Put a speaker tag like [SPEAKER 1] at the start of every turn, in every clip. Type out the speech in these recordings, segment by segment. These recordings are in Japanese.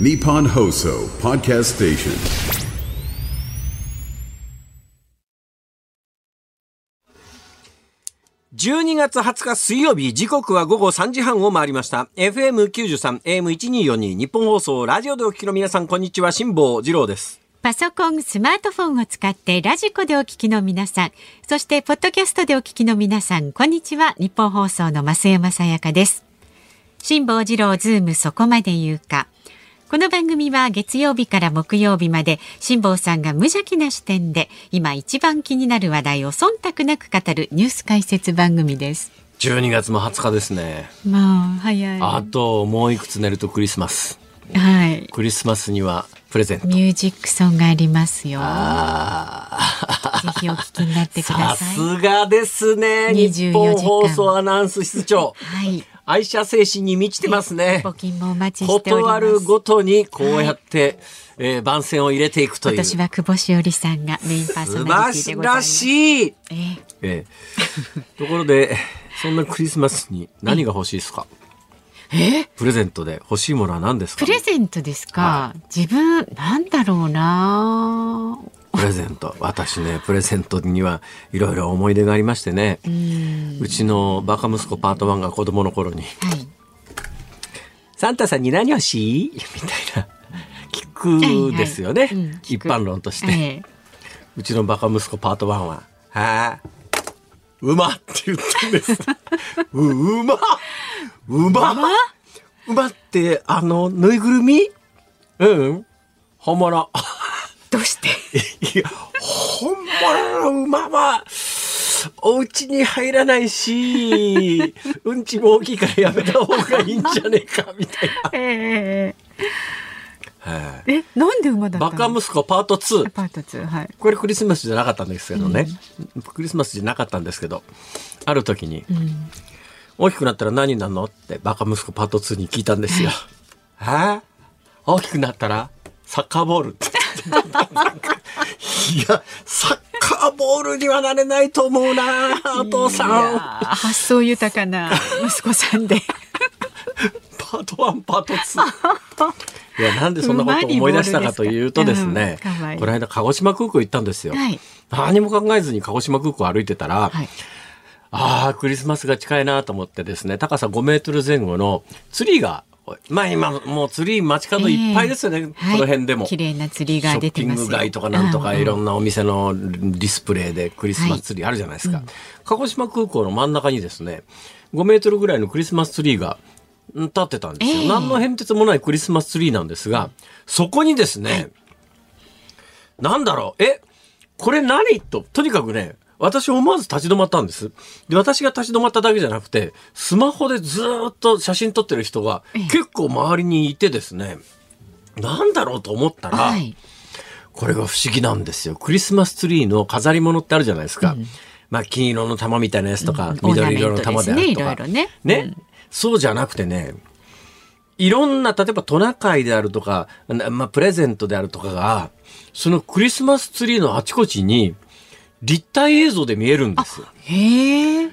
[SPEAKER 1] Nippon Hoso Podcast Station.
[SPEAKER 2] 12月20日水曜日、時刻は午後3時半を回りました。FM93、AM1242、日本放送、ラジオでお聞きの皆さん、こんにちは、辛坊治郎です。
[SPEAKER 3] パソコン、スマートフォンを使ってラジコでお聞きの皆さん、そしてポッドキャストでお聞きの皆さん、こんにちは。日本放送の増山さやかです。辛坊治郎ズームそこまで言うか。この番組は月曜日から木曜日まで辛坊さんが無邪気な視点で今一番気になる話題を忖度なく語るニュース解説番組です。
[SPEAKER 2] 12月も20日ですね。
[SPEAKER 3] まあ早い。
[SPEAKER 2] あと、もういくつ寝るとクリスマス。
[SPEAKER 3] はい。
[SPEAKER 2] クリスマスにはプレゼント。
[SPEAKER 3] ミュージックソンがありますよ。
[SPEAKER 2] あ
[SPEAKER 3] ぜひお聞きになって
[SPEAKER 2] ー
[SPEAKER 3] ください。
[SPEAKER 2] さすがですね。
[SPEAKER 3] 24
[SPEAKER 2] 日本放送アナウンス室長。
[SPEAKER 3] はい。
[SPEAKER 2] 愛車精神に満ちてますね。
[SPEAKER 3] 募金もお待ちしております。
[SPEAKER 2] 断るごとにこうやって、えー番宣を入れていくという。
[SPEAKER 3] 今年は久保しおりさんがメインパーソ
[SPEAKER 2] 素
[SPEAKER 3] ナリティ
[SPEAKER 2] 晴ら
[SPEAKER 3] でございます。
[SPEAKER 2] しい。
[SPEAKER 3] ええ
[SPEAKER 2] ええ、ところで、そんなクリスマスに何が欲しいですか？プレゼントで欲しいものは何ですか？
[SPEAKER 3] プレゼントですか？自分なんだろうな。
[SPEAKER 2] プレゼント。私ね、プレゼントにはいろいろ思い出がありましてね。
[SPEAKER 3] う
[SPEAKER 2] ちのバカ息子パート1が子供の頃に、
[SPEAKER 3] はい。
[SPEAKER 2] サンタさんに何欲しい？みたいな、聞くですよね。
[SPEAKER 3] はいはいうん
[SPEAKER 2] 一般論として。
[SPEAKER 3] ええ
[SPEAKER 2] うちのバカ息子パート1は、はあ、馬って言ったんです。う、馬馬馬って、あの、ぬいぐるみ？うん。本物。
[SPEAKER 3] どうして？
[SPEAKER 2] いや、本物の馬は、お家に入らないし、うんちも大きいからやめた方がいいんじゃねえか、みたい
[SPEAKER 3] え
[SPEAKER 2] な。はい
[SPEAKER 3] ええ、なんで馬だったの？
[SPEAKER 2] バカ息子パート2。
[SPEAKER 3] パート2はい。
[SPEAKER 2] これクリスマスじゃなかったんですけどね、クリスマスじゃなかったんですけどある時に、大きくなったら何になるの？ってバカ息子パート2に聞いたんですよ。はあ？大きくなったらサッカーボールっていやサッカーボールにはなれないと思うなお父さん
[SPEAKER 3] ー発想豊かな息子さんで。
[SPEAKER 2] パート1パート2いやなんでそんなことを思い出したかというとですねこの間鹿児島空港行ったんですよ。
[SPEAKER 3] はい。
[SPEAKER 2] 何も考えずに鹿児島空港歩いてたら、
[SPEAKER 3] はい。
[SPEAKER 2] ああ、クリスマスが近いなと思ってですね、高さ5メートル前後のツリーが、まあ今もうツリー街角いっぱいですよね、
[SPEAKER 3] ええ。
[SPEAKER 2] この辺でも。
[SPEAKER 3] はい。綺麗なツリーが出てますよ。
[SPEAKER 2] ショッピング街とかなんとか
[SPEAKER 3] うん。うん
[SPEAKER 2] いろんなお店のディスプレイでクリスマスツリーあるじゃないですか。鹿児島空港の真ん中にですね、5メートルぐらいのクリスマスツリーがん立ってたんですよ。
[SPEAKER 3] ええ。
[SPEAKER 2] 何の変哲もないクリスマスツリーなんですが、そこにですね、なんだろう、え、これ何と、とにかくね、私思わず立ち止まったんです。で、私が立ち止まっただけじゃなくて、スマホでずーっと写真撮ってる人が結構周りにいてですね、なんだろうと思ったら、
[SPEAKER 3] はい。
[SPEAKER 2] これが不思議なんですよ。クリスマスツリーの飾り物ってあるじゃないですか。まあ、金色の玉みたいなやつとか、
[SPEAKER 3] うん
[SPEAKER 2] 緑色の玉であるとか。
[SPEAKER 3] ねね
[SPEAKER 2] ねそうじゃなくてね、いろんな、例えばトナカイであるとか、なまあ、プレゼントであるとかが、そのクリスマスツリーのあちこちに、立体映像で見えるんです。
[SPEAKER 3] へえ。
[SPEAKER 2] え？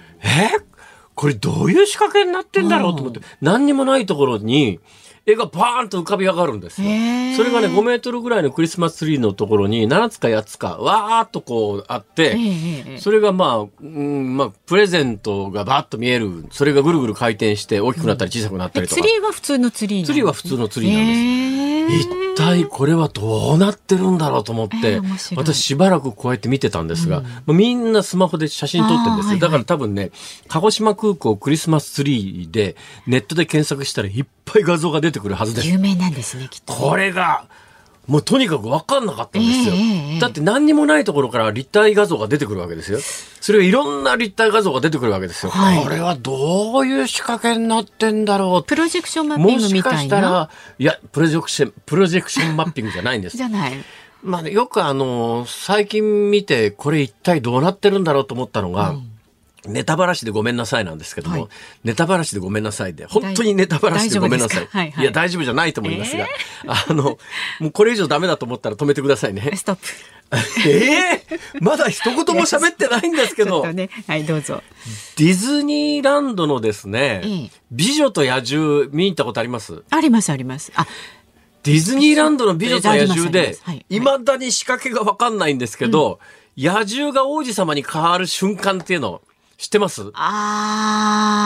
[SPEAKER 2] これどういう仕掛けになってんだろうと思って、何にもないところに、絵がバーンと浮かび上がるんですよ。それがね、5メートルぐらいのクリスマスツリーのところに、7つか8つか、わーっとこうあって、それがまあ、うん、まあ、プレゼントがバーッと見える。それがぐるぐる回転して大きくなったり小さくなったりとか。
[SPEAKER 3] ツリーは普通のツリーなの
[SPEAKER 2] ツリーは普通のツリーなんです。一体これはどうなってるんだろうと思って、私しばらくこうやって見てたんですが、もうみんなスマホで写真撮ってるんですよ。だから多分ね、鹿児島空港クリスマスツリーでネットで検索したらいっぱい画像が出てくるはずです。
[SPEAKER 3] 有名なんですね、きっと。
[SPEAKER 2] これが、もうとにかく分かんなかったんですよ。
[SPEAKER 3] ええええ
[SPEAKER 2] だって何にもないところから立体画像が出てくるわけですよ。それがいろんな立体画像が出てくるわけですよ。
[SPEAKER 3] はい
[SPEAKER 2] これはどういう仕掛けになってんだろう
[SPEAKER 3] プロジェクションマッピン
[SPEAKER 2] も
[SPEAKER 3] グみ
[SPEAKER 2] しかした
[SPEAKER 3] たいな。
[SPEAKER 2] ら、いや、プロジェクション、プロジェクションマッピングじゃないんです
[SPEAKER 3] じ。ゃない。
[SPEAKER 2] まあね、よくあの、最近見て、これ一体どうなってるんだろうと思ったのが、ネタばらしでごめんなさいなんですけども、
[SPEAKER 3] はい。
[SPEAKER 2] ネタばらしでごめんなさいで、本当にネタばらしでごめんなさい。
[SPEAKER 3] はいはい。
[SPEAKER 2] や、大丈夫じゃないと思いますが、あの、もうこれ以上ダメだと思ったら止めてくださいね。
[SPEAKER 3] ストップ。
[SPEAKER 2] ええまだ一言も喋ってないんですけど、
[SPEAKER 3] ね。はい、どうぞ。
[SPEAKER 2] ディズニーランドのですね、
[SPEAKER 3] ええ。
[SPEAKER 2] 美女と野獣見に行ったことあります？
[SPEAKER 3] あります、あります。あ、
[SPEAKER 2] ディズニーランドの美女と野獣で
[SPEAKER 3] はい、
[SPEAKER 2] いまだに仕掛けがわかんないんですけど、野獣が王子様に変わる瞬間っていうの知ってます？
[SPEAKER 3] あ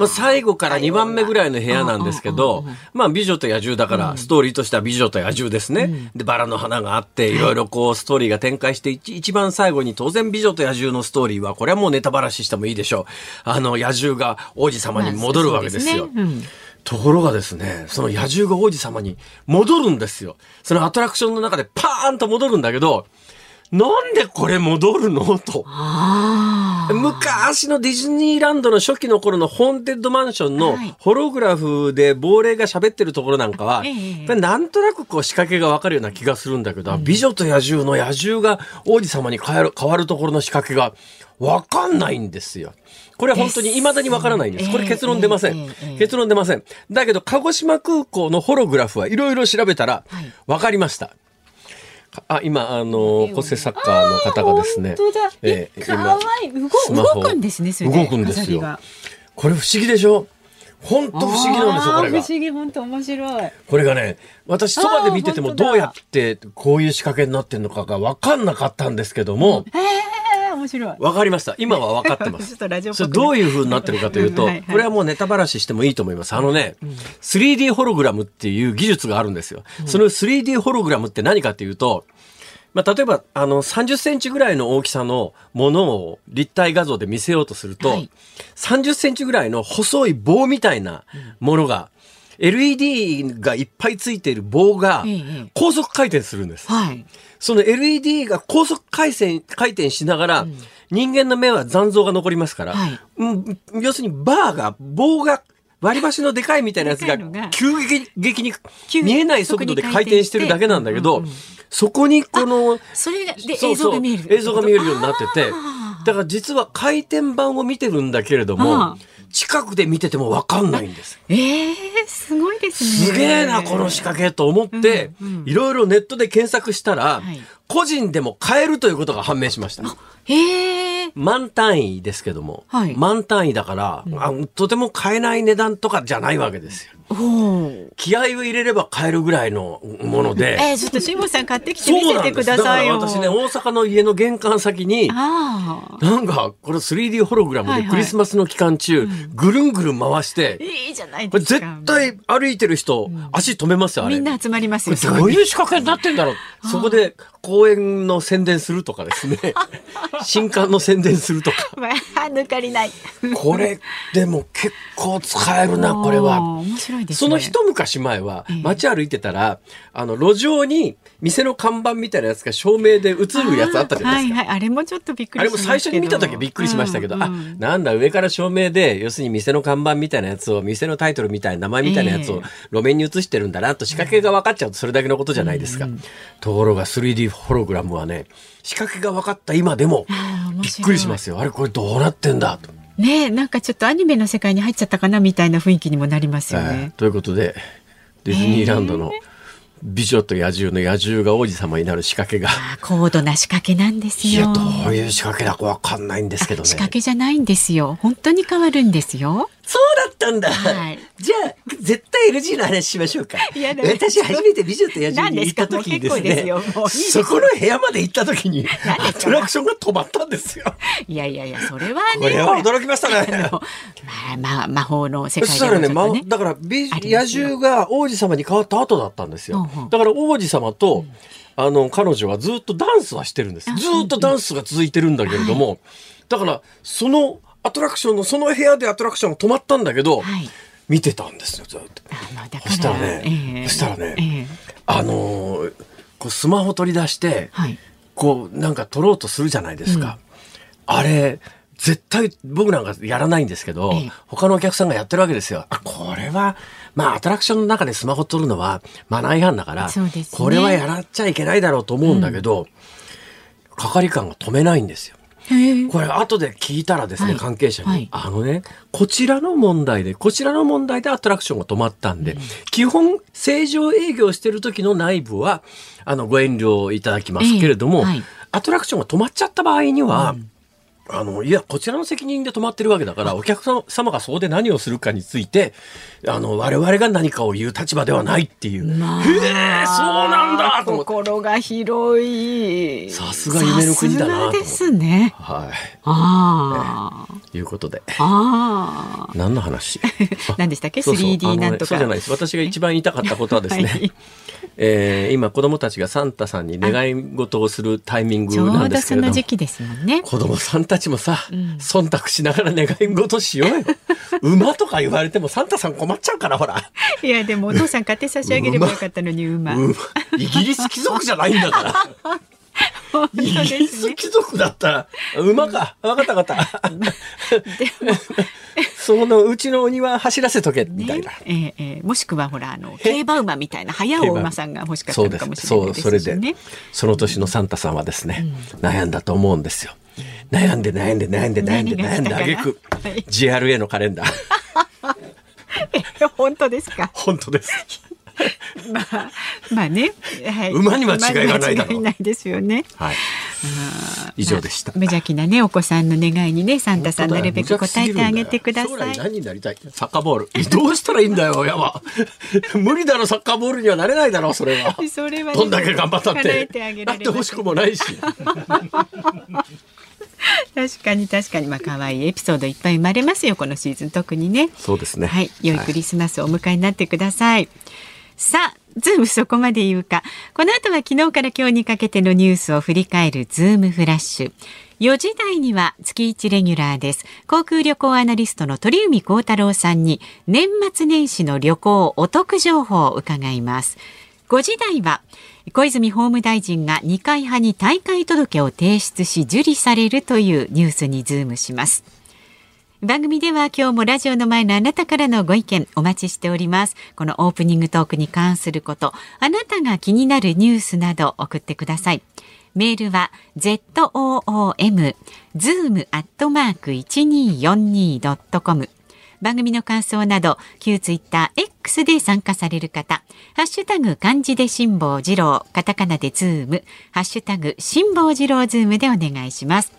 [SPEAKER 2] まあ、最後から2番目ぐらいの部屋なんですけど、まあ、美女と野獣だから、ストーリーとしては美女と野獣ですね。で、バラの花があって、い。ろいろこう、ストーリーが展開して、一一番最後に当然美女と野獣のストーリーは、これはもうネタばらししてもいいでしょう。あの、野獣が王子様に戻るわけですよ。ところがですね、その野獣が王子様に戻るんですよ。そのアトラクションの中でパーンと戻るんだけど、なんでこれ戻るの？と。昔のディズニーランドの初期の頃のホーンテッドマンションの
[SPEAKER 3] はい
[SPEAKER 2] ホログラフで亡霊が喋ってるところなんかは、
[SPEAKER 3] ええ
[SPEAKER 2] やなんとなくこう仕掛けがわかるような気がするんだけど、美女と野獣の野獣が王子様に変わる変わるところの仕掛けがわかんないんですよ。これは本当に未だにわからないんです。これ結論出ません。結論出ません。だけど、鹿児島空港のホログラフはいろいろ調べたら
[SPEAKER 3] はい、
[SPEAKER 2] わかりました。あ、今、あの、構成作家の方がですね。
[SPEAKER 3] 本当だ。え、かわいい。動
[SPEAKER 2] スマホ
[SPEAKER 3] 動くんですね、それで
[SPEAKER 2] 動くんですよ。これ不思議でしょ？本当不思議なんですよ、これが
[SPEAKER 3] 不。思議、本当面白い。
[SPEAKER 2] これがね、私そばで見ててもどうやってこういう仕掛けになってるのかが分かんなかったんですけども、
[SPEAKER 3] ええ面白い。
[SPEAKER 2] 分かりました。今は分かってます それどういう風になってるかというと、これはもうネタばらししてもいいと思います。あのね、3D ホログラムっていう技術があるんですよ。その 3D ホログラムって何かっていうと、まあ、例えば、あの、30センチぐらいの大きさのものを立体画像で見せようとすると、
[SPEAKER 3] はい
[SPEAKER 2] 30センチぐらいの細い棒みたいなものが、LED がいっぱいついている棒が
[SPEAKER 3] ええ
[SPEAKER 2] 高速回転するんです。
[SPEAKER 3] はい。
[SPEAKER 2] その LED が高速回転回転しながら、人間の目は残像が残りますから、要するにバーが、棒が、割り箸のでかいみたいなやつが急激激に
[SPEAKER 3] 急
[SPEAKER 2] 見えない速度で回転して。るだけなんだけどそこにこの、
[SPEAKER 3] それが、で、映像が見える。
[SPEAKER 2] 映像が見えるようになってて
[SPEAKER 3] あ、
[SPEAKER 2] だから実は回転板を見てるんだけれども近くで見ててもわかんないんです。
[SPEAKER 3] ええすごいですね。
[SPEAKER 2] すげえな、この仕掛けと思って
[SPEAKER 3] うんうん、
[SPEAKER 2] いろいろネットで検索したら
[SPEAKER 3] はい、
[SPEAKER 2] 個人でも買えるということが判明しました。
[SPEAKER 3] へえ
[SPEAKER 2] 万単位ですけども、
[SPEAKER 3] はい
[SPEAKER 2] 万単位だから、あとても買えない値段とかじゃないわけですよ。気合を入れれば買えるぐらいのもので。
[SPEAKER 3] えー、ちょっと辛坊さん買ってきて見せてくださいよ。
[SPEAKER 2] 私ね、大阪の家の玄関先に、
[SPEAKER 3] ああ。
[SPEAKER 2] なんか、これ 3D ホログラム
[SPEAKER 3] はいはい
[SPEAKER 2] でクリスマスの期間中、ぐるんぐるん回して、
[SPEAKER 3] いいじゃないですか。
[SPEAKER 2] 絶対歩いてる人、足止めますよ、あれ。
[SPEAKER 3] みんな集まります
[SPEAKER 2] こ
[SPEAKER 3] よ。
[SPEAKER 2] れどういう仕掛けになってんだろう。そこで公園の宣伝するとかですね。新刊の宣伝するとか。
[SPEAKER 3] まあ、抜かりない。
[SPEAKER 2] これ、でも結構使えるな、これは。
[SPEAKER 3] 面白いですね。
[SPEAKER 2] その一昔前は、街歩いてたら、あの、路上に店の看板みたいなやつが照明で映るやつあったじゃないですか。
[SPEAKER 3] はいはい。あれもちょっとびっく
[SPEAKER 2] あれも
[SPEAKER 3] りしました
[SPEAKER 2] 最初に見た時はびっくりしましたけど、あ、なんだ、上から照明で、要するに店の看板みたいなやつを、店のタイトルみたいな名前みたいなやつを路面に映してるんだなと仕掛けが分かっちゃうとそれだけのことじゃないですか。ところが 3D ホログラムはね、仕掛けが分かった今でもびっくりしますよ。あれこれどうなってんだと。
[SPEAKER 3] ねえなんかちょっとアニメの世界に入っちゃったかなみたいな雰囲気にもなりますよ
[SPEAKER 2] はい
[SPEAKER 3] ね。
[SPEAKER 2] ということで、ディズニーランドの美女と野獣の野獣が王子様になる仕掛けが、
[SPEAKER 3] 高度な仕掛けなんです
[SPEAKER 2] いや、
[SPEAKER 3] よ。
[SPEAKER 2] どういう仕掛けだかわかんないんですけどね。
[SPEAKER 3] 仕掛けじゃないんですよ。本当に変わるんですよ。
[SPEAKER 2] そうだったんだ。
[SPEAKER 3] はい
[SPEAKER 2] じゃあ、絶対 NG の話しましょうか。私初めて美女と野獣に行った時にですねそこの部屋まで行った時に、アトラクションが止まったんですよ。
[SPEAKER 3] いやいやいや、それはね。
[SPEAKER 2] これは驚きましたね。
[SPEAKER 3] まあまあ、魔法の世
[SPEAKER 2] そ
[SPEAKER 3] 界
[SPEAKER 2] したらね、ま。だから野獣が王子様に変わった後だったんですよ。
[SPEAKER 3] うんうん
[SPEAKER 2] だから王子様と、あの、彼女はずっとダンスはしてるんです。ずっとダンスが続いてるんだけれども、だから、そのアトラクションの、その部屋でアトラクションが止まったんだけど、
[SPEAKER 3] はい
[SPEAKER 2] 見てたんですよ、ずっと。そしたらね、
[SPEAKER 3] ええ
[SPEAKER 2] そしたらね、
[SPEAKER 3] ええ
[SPEAKER 2] あのーこうスマホ取り出して、
[SPEAKER 3] はい
[SPEAKER 2] こうなんか撮ろうとするじゃないですか。あれ、絶対僕なんかやらないんですけど、
[SPEAKER 3] ええ
[SPEAKER 2] 他のお客さんがやってるわけですよ。あ、これは、まあアトラクションの中でスマホ撮るのはマナー違反だから、
[SPEAKER 3] ね
[SPEAKER 2] これはやらっちゃいけないだろうと思うんだけど、係官が止めないんですよ。これ後で聞いたらですね、
[SPEAKER 3] はい。
[SPEAKER 2] 関係者に、
[SPEAKER 3] はい。
[SPEAKER 2] あのね、こちらの問題で、こちらの問題でアトラクションが止まったんで、基本正常営業してる時の内部は、あの、ご遠慮いただきますけれども、
[SPEAKER 3] ええはい。
[SPEAKER 2] アトラクションが止まっちゃった場合には、あの、いや、こちらの責任で止まってるわけだから、お客様がそうで何をするかについて、あの、我々が何かを言う立場ではないっていう。
[SPEAKER 3] まあ
[SPEAKER 2] へえ、そうなんだと。
[SPEAKER 3] 心が広い。
[SPEAKER 2] さすが夢の国だな
[SPEAKER 3] ですね。
[SPEAKER 2] は
[SPEAKER 3] ああ。
[SPEAKER 2] い。いうことで。
[SPEAKER 3] ああ。
[SPEAKER 2] 何の話？
[SPEAKER 3] 何でしたっけ？
[SPEAKER 2] そうそう
[SPEAKER 3] 3D
[SPEAKER 2] あのね
[SPEAKER 3] なんとか
[SPEAKER 2] そうじゃないです。私が一番言いたかったことはですね、
[SPEAKER 3] はい
[SPEAKER 2] えー今子供たちがサンタさんに願い事をするタイミングな
[SPEAKER 3] うん
[SPEAKER 2] ですけれども。
[SPEAKER 3] の時期ですもんね。
[SPEAKER 2] 子供さんたちもさ、忖度しながら願い事しようよ。馬とか言われてもサンタさん困っちゃうから、ほら。
[SPEAKER 3] いやでもお父さん買って差し上げればよかったのに馬。
[SPEAKER 2] 馬イギリス貴族じゃないんだから。イギリ
[SPEAKER 3] ですね。
[SPEAKER 2] ス貴族だったら、馬か。わかったわかった。そのうちのお庭走らせとけ、みたい
[SPEAKER 3] ね
[SPEAKER 2] な。
[SPEAKER 3] ええええもしくはほらあの競馬馬みたいな早尾馬さんが欲しかったのかもしれ
[SPEAKER 2] そ
[SPEAKER 3] ないです
[SPEAKER 2] うそれで
[SPEAKER 3] しね。
[SPEAKER 2] その年のサンタさんはですね、悩んだと思うんですよ悩んで悩んで悩んで悩んで悩んであげく GRA のカレンダー
[SPEAKER 3] 本当ですか？
[SPEAKER 2] 本当です
[SPEAKER 3] まあまあね。はい。
[SPEAKER 2] 馬には違いがないだろう。
[SPEAKER 3] ないですよね。
[SPEAKER 2] はい。以上でした。
[SPEAKER 3] まあ無邪気なねお子さんの願いにねサンタさんなるべく答えてあげてくだ
[SPEAKER 2] 将来
[SPEAKER 3] さい。
[SPEAKER 2] 何になりたい？サッカーボール。どうしたらいいんだよ親は 無理だろサッカーボールにはなれないだろそれは。
[SPEAKER 3] それはね
[SPEAKER 2] どんだけ頑張ったっ
[SPEAKER 3] 叶え
[SPEAKER 2] て
[SPEAKER 3] てあげ
[SPEAKER 2] なってほしくもないし。
[SPEAKER 3] 確かに確かに。まあ可愛いエピソードいっぱい生まれますよこのシーズン。特にね。
[SPEAKER 2] そうですね。
[SPEAKER 3] はい、良いクリスマスをお迎えになってください。さあ、ズームそこまで言うか。この後は昨日から今日にかけてのニュースを振り返るズームフラッシュ。4時台には月1レギュラーです。航空旅行アナリストの鳥海高太郎さんに年末年始の旅行お得情報を伺います。5時台は小泉法務大臣が二階派に退会届を提出し受理されるというニュースにズームします。番組では今日もラジオの前のあなたからのご意見お待ちしております。このオープニングトークに関すること、あなたが気になるニュースなど送ってください。メールは zoom zoom アットマーク 1242.com 番組の感想など旧ツイッター X で参加される方、ハッシュタグ漢字で辛坊治郎、カタカナでズーム、ハッシュタグ辛坊治郎ズームでお願いします。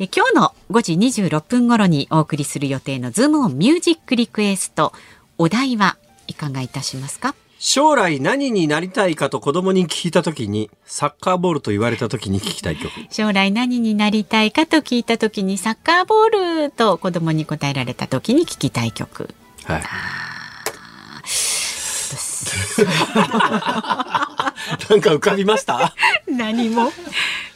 [SPEAKER 3] で今日の5時26分頃にお送りする予定のズームオンミュージックリクエストお題はいかがいたしますか？
[SPEAKER 2] 将来何になりたいかと子供に聞いたときにサッカーボールと言われたときに聞きたい曲。
[SPEAKER 3] 将来何になりたいかと聞いた時にサッカーボールと子供に答えられた時に聞きたい曲。
[SPEAKER 2] はい なんか浮かびました？
[SPEAKER 3] 何も。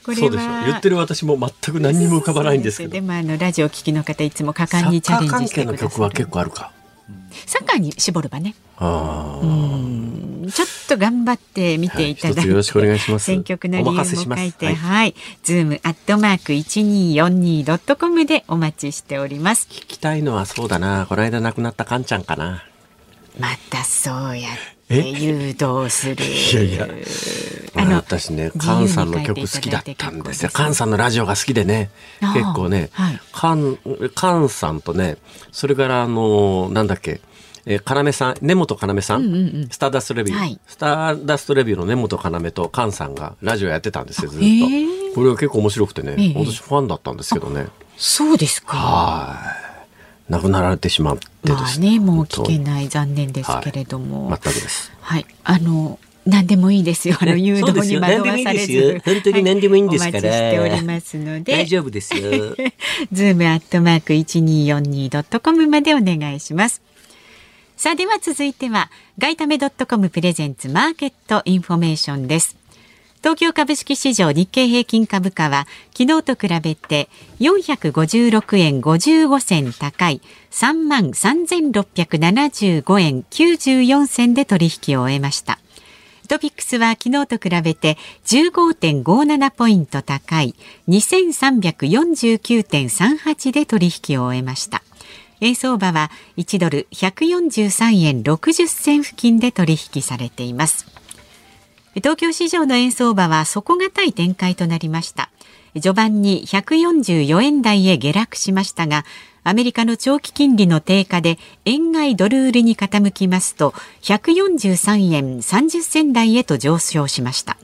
[SPEAKER 3] これは。
[SPEAKER 2] 言ってる私も全く何にも浮かばないんですけど。
[SPEAKER 3] でもあのラジオを聞きの方いつも果
[SPEAKER 2] サ
[SPEAKER 3] 敢にチャレン
[SPEAKER 2] ッカー関
[SPEAKER 3] ジしてください
[SPEAKER 2] 係の曲は結構あるか。
[SPEAKER 3] サッカーに絞るばね。
[SPEAKER 2] あー。
[SPEAKER 3] うん。ちょっと頑張って見ていただいて、
[SPEAKER 2] はいよろしくお願いします。
[SPEAKER 3] 選曲の理由も
[SPEAKER 2] お任せします。
[SPEAKER 3] 書い。て、
[SPEAKER 2] は
[SPEAKER 3] はいい、ズームアットマーク一二四二ドットコムでお待ちしております。
[SPEAKER 2] 聞きたいのはそうだな。この間亡くなったカンちゃんかな。
[SPEAKER 3] またそうやって誘導する？
[SPEAKER 2] いやいや。
[SPEAKER 3] あの
[SPEAKER 2] 私ねカンさんの曲好きだったんですよ。カンさんのラジオが好きでね。結構ね、
[SPEAKER 3] はい。
[SPEAKER 2] カンカンさんとねそれからあのなんだっけえー、要さん根本要さん,、スターダストレビュー、
[SPEAKER 3] はい。
[SPEAKER 2] スターダストレビューの根本要とカンさんがラジオやってたんですよずっと、これが結構面白くてね、
[SPEAKER 3] ええ。
[SPEAKER 2] 私ファンだったんですけどね。
[SPEAKER 3] そうですか。
[SPEAKER 2] はい亡くなられてしまってで
[SPEAKER 3] まあ
[SPEAKER 2] すね
[SPEAKER 3] ね、もう聞け
[SPEAKER 2] 本
[SPEAKER 3] ない残念ですけれども。
[SPEAKER 2] 当に全くです
[SPEAKER 3] はい、あの。何でもいいですよ。あの誘導に惑わされず。
[SPEAKER 2] 本当に何でもいいんですから、
[SPEAKER 3] お待ちしておりますので。
[SPEAKER 2] 大丈夫ですよ
[SPEAKER 3] ズームアットマーク一二四二ドットコムまでお願いします。さあでは続いてはガイタメドットコムプレゼンツマーケットインフォメーションです。東京株式市場日経平均株価は昨日と比べて456円55銭高い3万3675円94銭で取引を終えました。トピックスは昨日と比べて15.57ポイント高い2349.38で取引を終えました。円相場は1ドル143円60銭付近で取引されています。東京市場の円相場は底堅い展開となりました。序盤に144円台へ下落しましたが、アメリカの長期金利の低下で円買いドル売りに傾きますと143円30銭台へと上昇しました。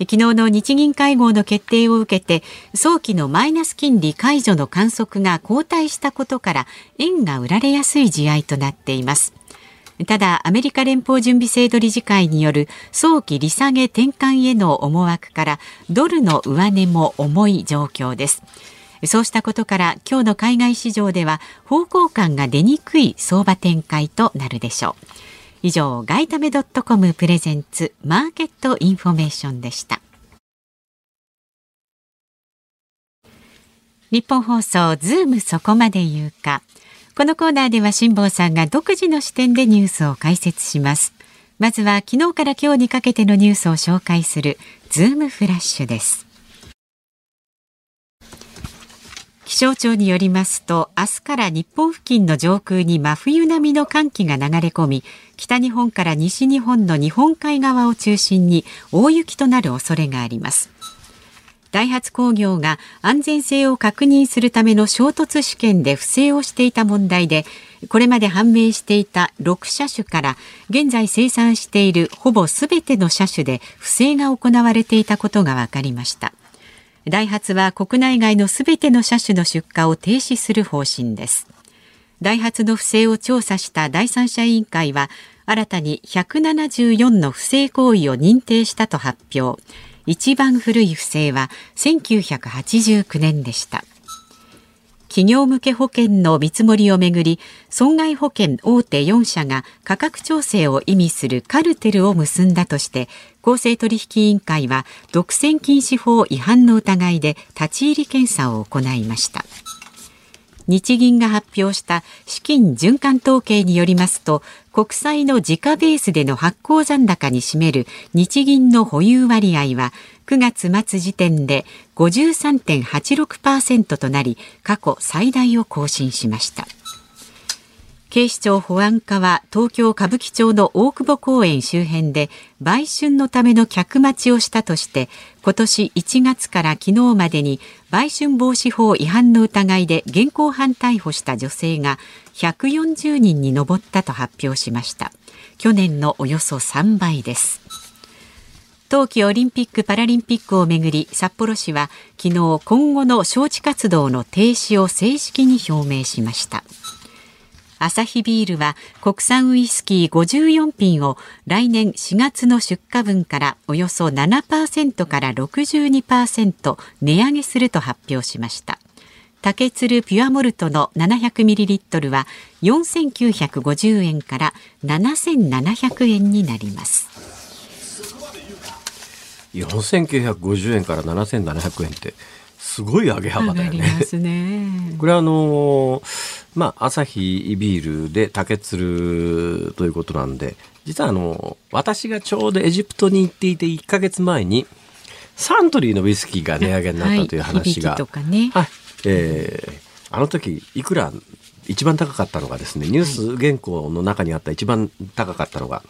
[SPEAKER 3] 昨日の日銀会合の決定を受けて早期のマイナス金利解除の観測が後退したことから円が売られやすい試合となっていますただアメリカ連邦準備制度理事会による早期利下げ転換への思惑からドルの上値も重い状況です。そうしたことから今日の海外市場では方向感が出にくい相場展開となるでしょう。以上外為ドットコムプレゼンツマーケットインフォメーションでした。ニッポン放送ズームそこまで言うか。このコーナーでは辛坊さんが独自の視点でニュースを解説します。まずは昨日から今日にかけてのニュースを紹介するズームフラッシュです。気象庁によりますと明日から日本付近の上空に真冬並みの寒気が流れ込み北日本から西日本の日本海側を中心に大雪となる恐れがあります。ダイハツ工業が安全性を確認するための衝突試験で不正をしていた問題でこれまで判明していた6車種から現在生産しているほぼすべての車種で不正が行われていたことが分かりました。ダイハツは国内外のすべての車種の出荷を停止する方針です。ダイハツの不正を調査した第三者委員会は新たに174の不正行為を認定したと発表。一番古い不正は1989年でした。企業向け保険の見積もりをめぐり損害保険大手4社が価格調整を意味するカルテルを結んだとして公正取引委員会は独占禁止法違反の疑いで立ち入り検査を行いました。日銀が発表した資金循環統計によりますと国債の時価ベースでの発行残高に占める日銀の保有割合は9月末時点で53.86%となり過去最大を更新しました。警視庁保安課は東京歌舞伎町の大久保公園周辺で売春のための客待ちをしたとして今年1月から昨日までに売春防止法違反の疑いで現行犯逮捕した女性が140人に上ったと発表しました。去年のおよそ3倍です。冬季オリンピック・パラリンピックをめぐり札幌市は昨日今後の招致活動の停止を正式に表明しました。アサヒビールは国産ウイスキー54品を来年4月の出荷分からおよそ7%から62%値上げすると発表しました。竹鶴ピュアモルトの 700ml は4950円から7700円になります。
[SPEAKER 2] 4950円から7700円ってすごい上げ幅だよね。
[SPEAKER 3] ね
[SPEAKER 2] これはあのー、まあ、アサヒビールで竹鶴ということなんで、実はあの、私がちょうどエジプトに行っていて1ヶ月前に、サントリーのウイスキーが値上げになったという話が。
[SPEAKER 3] はい、とかね。
[SPEAKER 2] はい。えー、あの時、いくら一番高かったのがですね、ニュース原稿の中にあった一番高かったのが、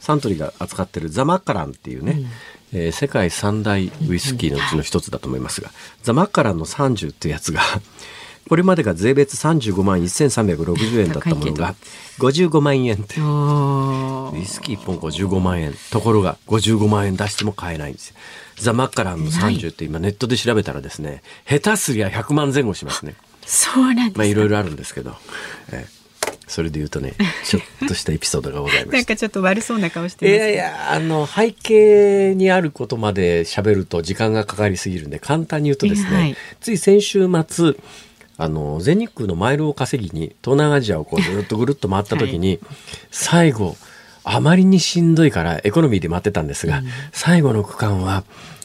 [SPEAKER 2] サントリーが扱ってるザマッカランっていうね、うんえー、世界三大ウイスキーのうちの一つだと思いますが、ザ・マッカランの30ってやつが これまでが税別35万1360円だったものが55万円ってウイスキー1本55万円。ところが55万円出しても買えないんですよ。ザ・マッカランの30って今ネットで調べたらですね下手すりゃ100万前後しますね。
[SPEAKER 3] そうなんです
[SPEAKER 2] まあいろいろあるんですけど、えーそれで言うとね、ちょっとしたエピソードがございま
[SPEAKER 3] す。なんかちょっと悪そうな顔して
[SPEAKER 2] ます、ね、いやいや、あの、背景にあることまで喋ると時間がかかりすぎるんで、簡単に言うとですね、はい、つい先週末、あの、全日空のマイルを稼ぎに、東南アジアをこうずっとぐるっと回った時に、はい、最後、あまりにしんどいからエコノミーで待ってたんですが、うん、最後の区間は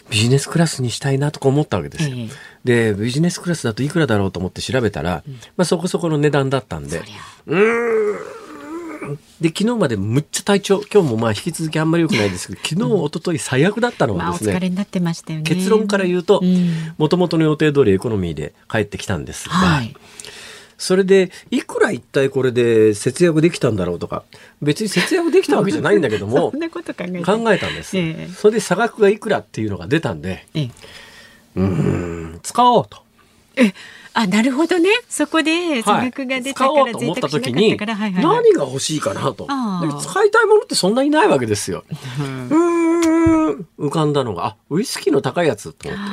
[SPEAKER 2] ビジネスクラスにしたいなとか思ったわけですよ。でビジネスクラスだといくらだろうと思って調べたら、うん、まあ、そこそこの値段だったんで。うん。で昨日までむっちゃ体調今日もまあ引き続きあんまり良くないですけど昨日、うん、一昨日最悪だったのはですね、まあ、お疲れになってましたよね。結論から言うともともとの予定通りエコノミーで帰ってきたんですが、はい、それでいくら一体これで節約できたんだろうとか。別に節約できたわけじゃないんだけども
[SPEAKER 3] 考え
[SPEAKER 2] たんです、ええ、それで差額がいくらっていうのが出たんで、ええ。うん使おうと。
[SPEAKER 3] えあなるほどね。そこで差額が出たから、はい、
[SPEAKER 2] 使おうと思った時に、何が欲しいかなと。使いたいものってそんなにないわけですよ。うん。浮かんだのが、あ、ウイスキーの高いやつと思って。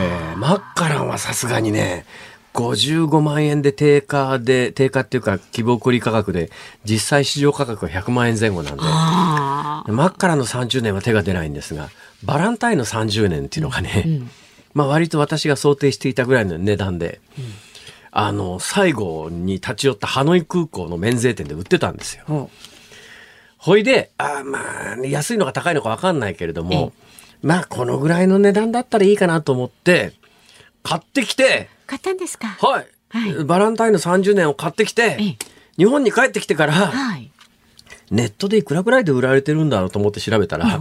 [SPEAKER 2] えーマッカランはさすがにね、55万円で定価で、定価っていうか希望小売価格で、実際市場価格は100万円前後なんで、
[SPEAKER 3] あ
[SPEAKER 2] マッカランの30年は手が出ないんですが、バランタインの30年っていうのがね、まあ割と私が想定していたぐらいの値段で、あの、最後に立ち寄ったハノイ空港の免税店で売ってたんですよ。
[SPEAKER 3] あ。
[SPEAKER 2] ほいで、あーまあ、安いのか高いのか分かんないけれども、まあ、このぐらいの値段だったらいいかなと思って、買ってきて、
[SPEAKER 3] 買ったんですか？
[SPEAKER 2] はい、
[SPEAKER 3] はい
[SPEAKER 2] バランタインの30年を買ってきて
[SPEAKER 3] ええ、
[SPEAKER 2] 日本に帰ってきてから、
[SPEAKER 3] はい。
[SPEAKER 2] ネットでいくらぐらいで売られてるんだろうと思って調べたら、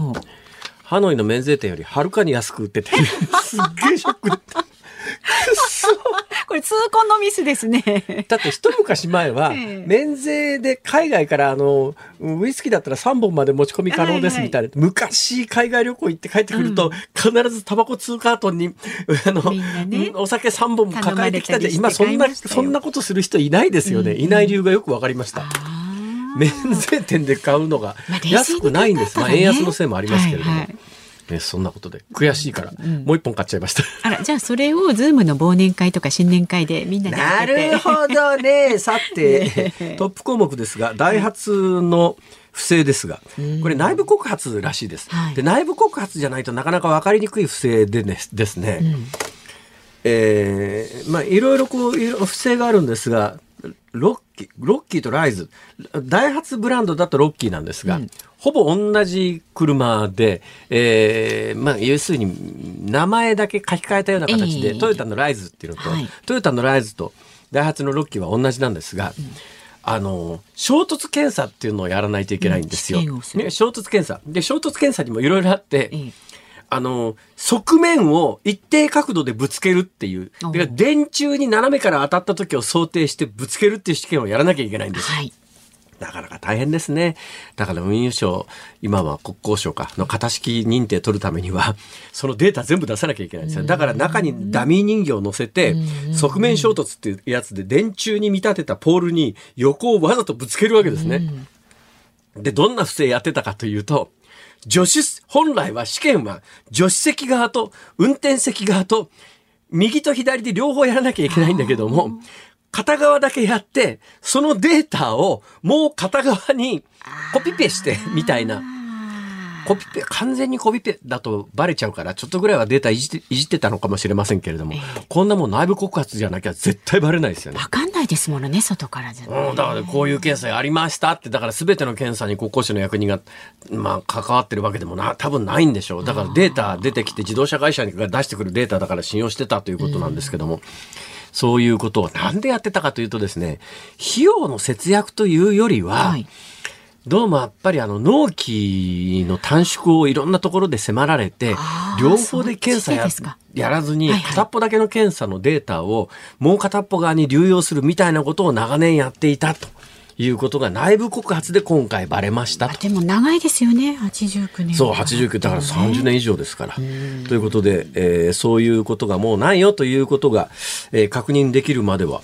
[SPEAKER 2] ハノイの免税店よりはるかに安く売ってて、すっげえショックだった。
[SPEAKER 3] これ痛恨のミスですね。
[SPEAKER 2] だって一昔前は
[SPEAKER 3] ええ。
[SPEAKER 2] 免税で海外からあのウイスキーだったら3本まで持ち込み可能ですみたいな、昔海外旅行行って帰ってくると、必ずタバコ2カートンにあの、
[SPEAKER 3] ね
[SPEAKER 2] お酒3本も抱えてきたん。で今そんなそんなことする人いないですよね、いない理由がよくわかりました。免税店で買うのが安くないんです、まあ、
[SPEAKER 3] ね。
[SPEAKER 2] 円安のせいもありますけれども、
[SPEAKER 3] はいはい
[SPEAKER 2] ね、そんなことで悔しいから、もう一本買っちゃいました。
[SPEAKER 3] あら、じゃあそれをズームの忘年会とか新年会でみんなで
[SPEAKER 2] な。るほどね。さて、トップ項目ですが、ダイハツの不正ですが、これ内部告発らしいです。
[SPEAKER 3] はい
[SPEAKER 2] で内部告発じゃないとなかなか分かりにくい不正でねですね。えーまあいろいろこういろ不正があるんですが、ロッキー、ロッキーとライズ、ダイハツブランドだとロッキーなんですが、ほぼ同じ車で、えーまあ要するに名前だけ書き換えたような形で、
[SPEAKER 3] ええ。
[SPEAKER 2] トヨタのライズっていうのと、
[SPEAKER 3] はい。
[SPEAKER 2] トヨタのライズとダイハツのロッキーは同じなんですが、あの衝突検査っていうのをやらないといけないんですよ。
[SPEAKER 3] うん。する。
[SPEAKER 2] ね、衝突検査。で衝突検査にもいろいろあって、
[SPEAKER 3] ええ
[SPEAKER 2] あの側面を一定角度でぶつけるっていうだから電柱に斜めから当たった時を想定してぶつけるっていう試験をやらなきゃいけないんです。
[SPEAKER 3] はい。
[SPEAKER 2] なかなか大変ですね。だから運輸省、今は国交省か、の型式認定取るためには、そのデータ全部出さなきゃいけないんですよ。だから中にダミー人形を乗せて、側面衝突っていうやつで電柱に見立てたポールに横をわざとぶつけるわけですね。で、どんな不正やってたかというと、助手、本来は試験は助手席側と運転席側と右と左で両方やらなきゃいけないんだけども、片側だけやって、そのデータをもう片側にコピペしてみたいな。コピペ、完全にコピペだとバレちゃうから、ちょっとぐらいはデータいじっていじってたのかもしれませんけれども、こんなもん内部告発じゃなきゃ絶対バレないですよね。
[SPEAKER 3] わかんないですものね、外からじゃ、
[SPEAKER 2] うん、だからこういう検査がありましたって、だから全ての検査に国交省の役人が、まあ、関わってるわけでもな、多分ないんでしょう。だからデータ出てきて自動車会社が出してくるデータだから信用してたということなんですけども、そういうことをなんでやってたかというとですね、費用の節約というよりは、
[SPEAKER 3] はい。
[SPEAKER 2] どうもやっぱりあの納期の短縮をいろんなところで迫られて両方で検査ややらずに片っぽだけの検査のデータをもう片っぽ側に流用するみたいなことを長年やっていたということが内部告発で今回バレました
[SPEAKER 3] でも長いですよね、89年。
[SPEAKER 2] そう89だから30年以上ですから。ということで、えーそういうことがもうないよということが、えー確認できるまでは、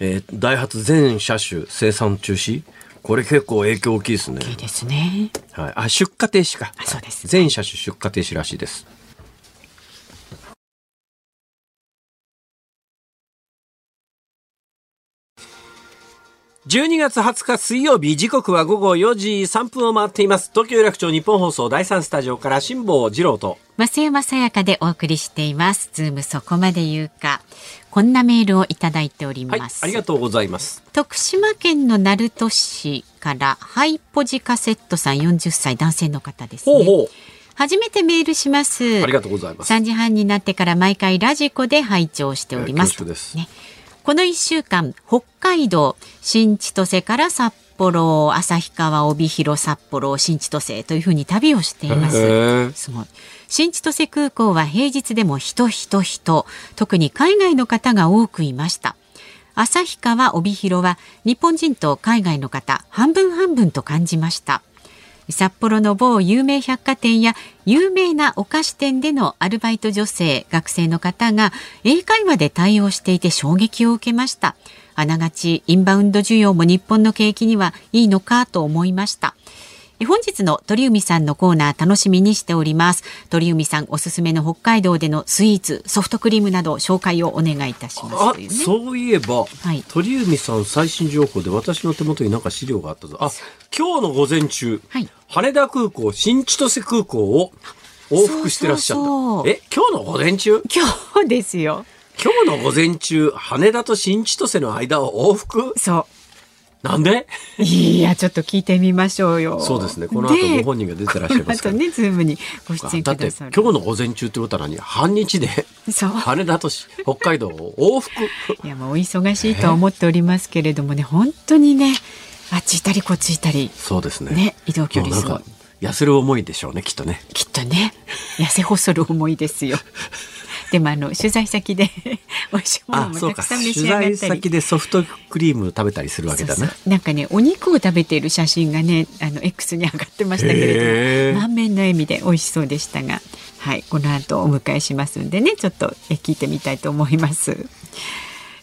[SPEAKER 2] えーダイハツ全車種生産中止これ結構影響大きいですね。
[SPEAKER 3] いいですね。
[SPEAKER 2] はい、あ出荷停止か。
[SPEAKER 3] あそうです
[SPEAKER 2] 全車種出荷停止らしいです。12月20日水曜日時刻は午後4時3分を回っています東京有楽町ニッポン放送第3スタジオから辛坊治郎と
[SPEAKER 3] 増山さやかでお送りしています。ズームそこまで言うか。こんなメールをいただいており
[SPEAKER 2] はい
[SPEAKER 3] ます。
[SPEAKER 2] ありがとうございます
[SPEAKER 3] 徳島県の鳴門市からハイポジカセットさん40歳男性の方です、ね。
[SPEAKER 2] ほうほ
[SPEAKER 3] 初めてメールします。
[SPEAKER 2] うありがとうございます
[SPEAKER 3] 3時半になってから毎回ラジコで拝聴しております。
[SPEAKER 2] えーす
[SPEAKER 3] ね、この1週間、北海道、新千歳から札幌、旭川、帯広、札幌、新千歳というふうに旅をしています。すごい。新千歳空港は平日でも人人人、特に海外の方が多くいました。旭川、帯広は日本人と海外の方半分半分と感じました。札幌の某有名百貨店や有名なお菓子店でのアルバイト女性学生の方が英会話で対応していて衝撃を受けましたあながちインバウンド需要も日本の景気にはいいのかと思いました本日の鳥海さんのコーナー楽しみにしております。鳥海さんおすすめの北海道でのスイーツソフトクリームなど紹介をお願いいたしますね。
[SPEAKER 2] そういえば、
[SPEAKER 3] はい。
[SPEAKER 2] 鳥海さん最新情報で私の手元になんか資料があったぞ。あ今日の午前中、
[SPEAKER 3] はい。
[SPEAKER 2] 羽田空港新千歳空港を往復してらっしゃった。え今日の午前中？
[SPEAKER 3] 今日ですよ。
[SPEAKER 2] 今日の午前中羽田と新千歳の間を往復？
[SPEAKER 3] そ
[SPEAKER 2] なんで？
[SPEAKER 3] ういやちょっと聞いてみましょうよ。
[SPEAKER 2] そうですね。この後
[SPEAKER 3] で
[SPEAKER 2] ご本人が出てらっしゃいますから。
[SPEAKER 3] ねズームにご出演
[SPEAKER 2] だって
[SPEAKER 3] くださる
[SPEAKER 2] 今日の午前中ってことは何？半日で？
[SPEAKER 3] そう。
[SPEAKER 2] 羽田とし北海道を往復。
[SPEAKER 3] いやもうお忙しいとは思っておりますけれどもね本当にねあっち行ったりこっち行ったり
[SPEAKER 2] そうですね。
[SPEAKER 3] ね移動距離すごい。
[SPEAKER 2] もうなんか痩せる思いでしょうねきっとね。
[SPEAKER 3] きっとね。痩せ細る思いですよでもあの取材先で 美味しいものもたくさん召し上がったり。
[SPEAKER 2] 材先でソフトクリーム食べたりするわけだな
[SPEAKER 3] そう。そうなんかねお肉を食べている写真がねあの X に上がってましたけれども満面の笑みで美味しそうでしたがはいこの後お迎えしますんでねちょっとえ聞いてみたいと思います。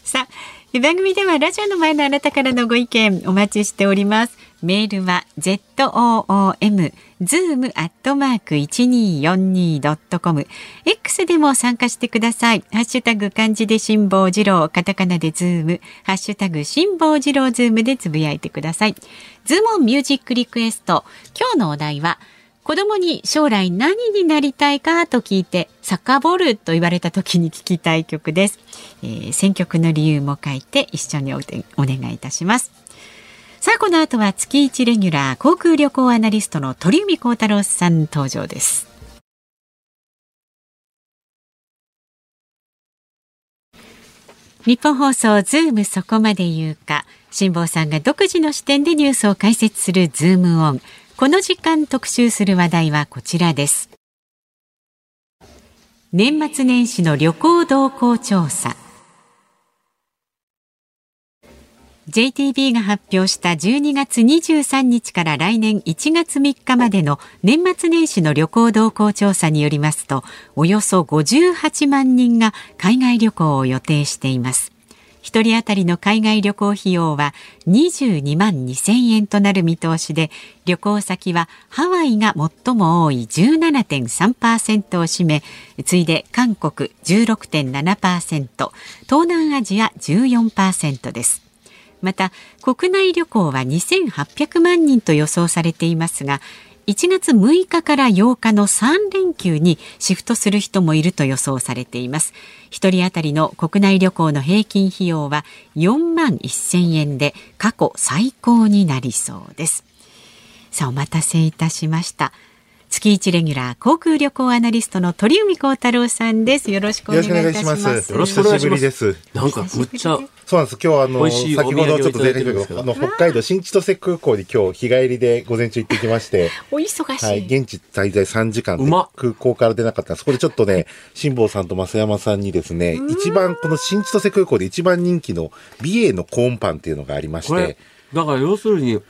[SPEAKER 3] さあ番組ではラジオの前のあなたからのご意見お待ちしておりますメールは z o o m zoom アットマーク一二四二ドットコム X でも参加してください。ハッシュタグ漢字で辛坊治郎、カタカナでズーム、ハッシュタグ辛坊治郎ズームでつぶやいてください。ズームオンミュージックリクエスト。今日のお題は子供に将来何になりたいかと聞いてサッカーボールと言われた時に聞きたい曲です。えー選曲の理由も書いて一緒におお願いいたします。さあこの後は月一レギュラー航空旅行アナリストの鳥海高太郎さん登場です。ニッポン放送ズームそこまで言うか辛坊さんが独自の視点でニュースを解説するズームオン。この時間特集する話題はこちらです。年末年始の旅行動向調査。JTB が発表した12月23日から来年1月3日までの年末年始の旅行動向調査によりますとおよそ58万人が海外旅行を予定しています。一人当たりの海外旅行費用は22万2000円となる見通しで旅行先はハワイが最も多い17.3%を占め次いで韓国16.7%東南アジア14%です。また国内旅行は2800万人と予想されていますが1月6日から8日の3連休にシフトする人もいると予想されています。一人当たりの国内旅行の平均費用は4万1000円で過去最高になりそうです。さあお待たせいたしました。月一レギュラー航空旅行アナリストの鳥海高太郎さんです。よろしくお願いいたします。
[SPEAKER 2] よろしくお願いします。
[SPEAKER 4] 久しぶりです。
[SPEAKER 2] なんかむっちゃ
[SPEAKER 4] そうなんです。今日はあの先ほどちょっと前回言ったけど、あの北海道新千歳空港に今日日帰りで午前中行ってきまして、
[SPEAKER 3] お忙しい、
[SPEAKER 4] はい、現地滞在3時間で空港から出なかったんです。そこでちょっとね、辛坊さんと増山さんにですね、一番この新千歳空港で一番人気の美瑛のコーンパンっていうのがありまし
[SPEAKER 2] これ
[SPEAKER 4] て、
[SPEAKER 2] だから要するに、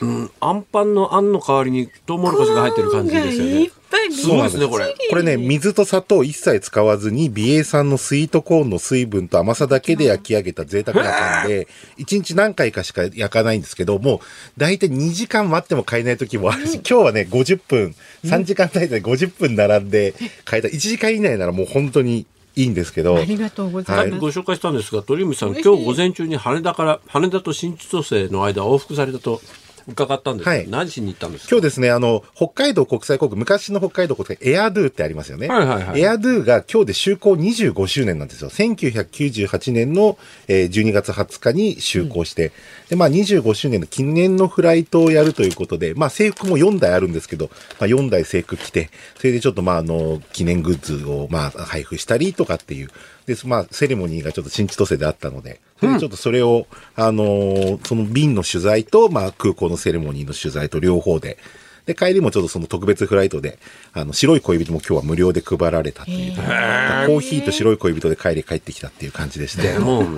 [SPEAKER 2] うん、あんパンのあんの代わりにトウモロコシが入ってる感じですよね。
[SPEAKER 3] いっぱい
[SPEAKER 2] す。ごいですねこれ。
[SPEAKER 4] これね、水と砂糖一切使わずに、美瑛産のスイートコーンの水分と甘さだけで焼き上げた贅沢なパンで、1日何回かしか焼かないんですけど、もう大体2時間待っても買えない時もあるし、今日はね、50分、3時間滞在で50分並んで買えた。1時間以内ならもう本当にいいんですけど、
[SPEAKER 3] ありがとうございます、
[SPEAKER 2] さっきご紹介したんですが鳥海さん今日午前中に羽田から羽田と新千歳の間往復されたと伺ったんです。が、
[SPEAKER 4] はい。
[SPEAKER 2] 何しに行ったんですか？
[SPEAKER 4] 今日ですね、あの、北海道国際航空、昔の北海道国際、エアドゥってありますよね。
[SPEAKER 2] はいはいはい。
[SPEAKER 4] エアドゥが今日で就航25周年なんですよ。1998年の、えー12月20日に就航して、で、まあ25周年の記念のフライトをやるということで、まあ制服も4台あるんですけど、まあ4台制服着て、それでちょっとまああの、記念グッズをまあ配布したりとかっていう、で、まあセレモニーがちょっと新千歳であったので、それでちょっとそれを、あのーその便の取材と、まあ空港のセレモニーの取材と両方で、で、帰りもちょっとその特別フライトで、あの、白い恋人も今日は無料で配られたっていう、コーヒーと白い恋人で帰り帰ってきたっていう感じでした。
[SPEAKER 2] でも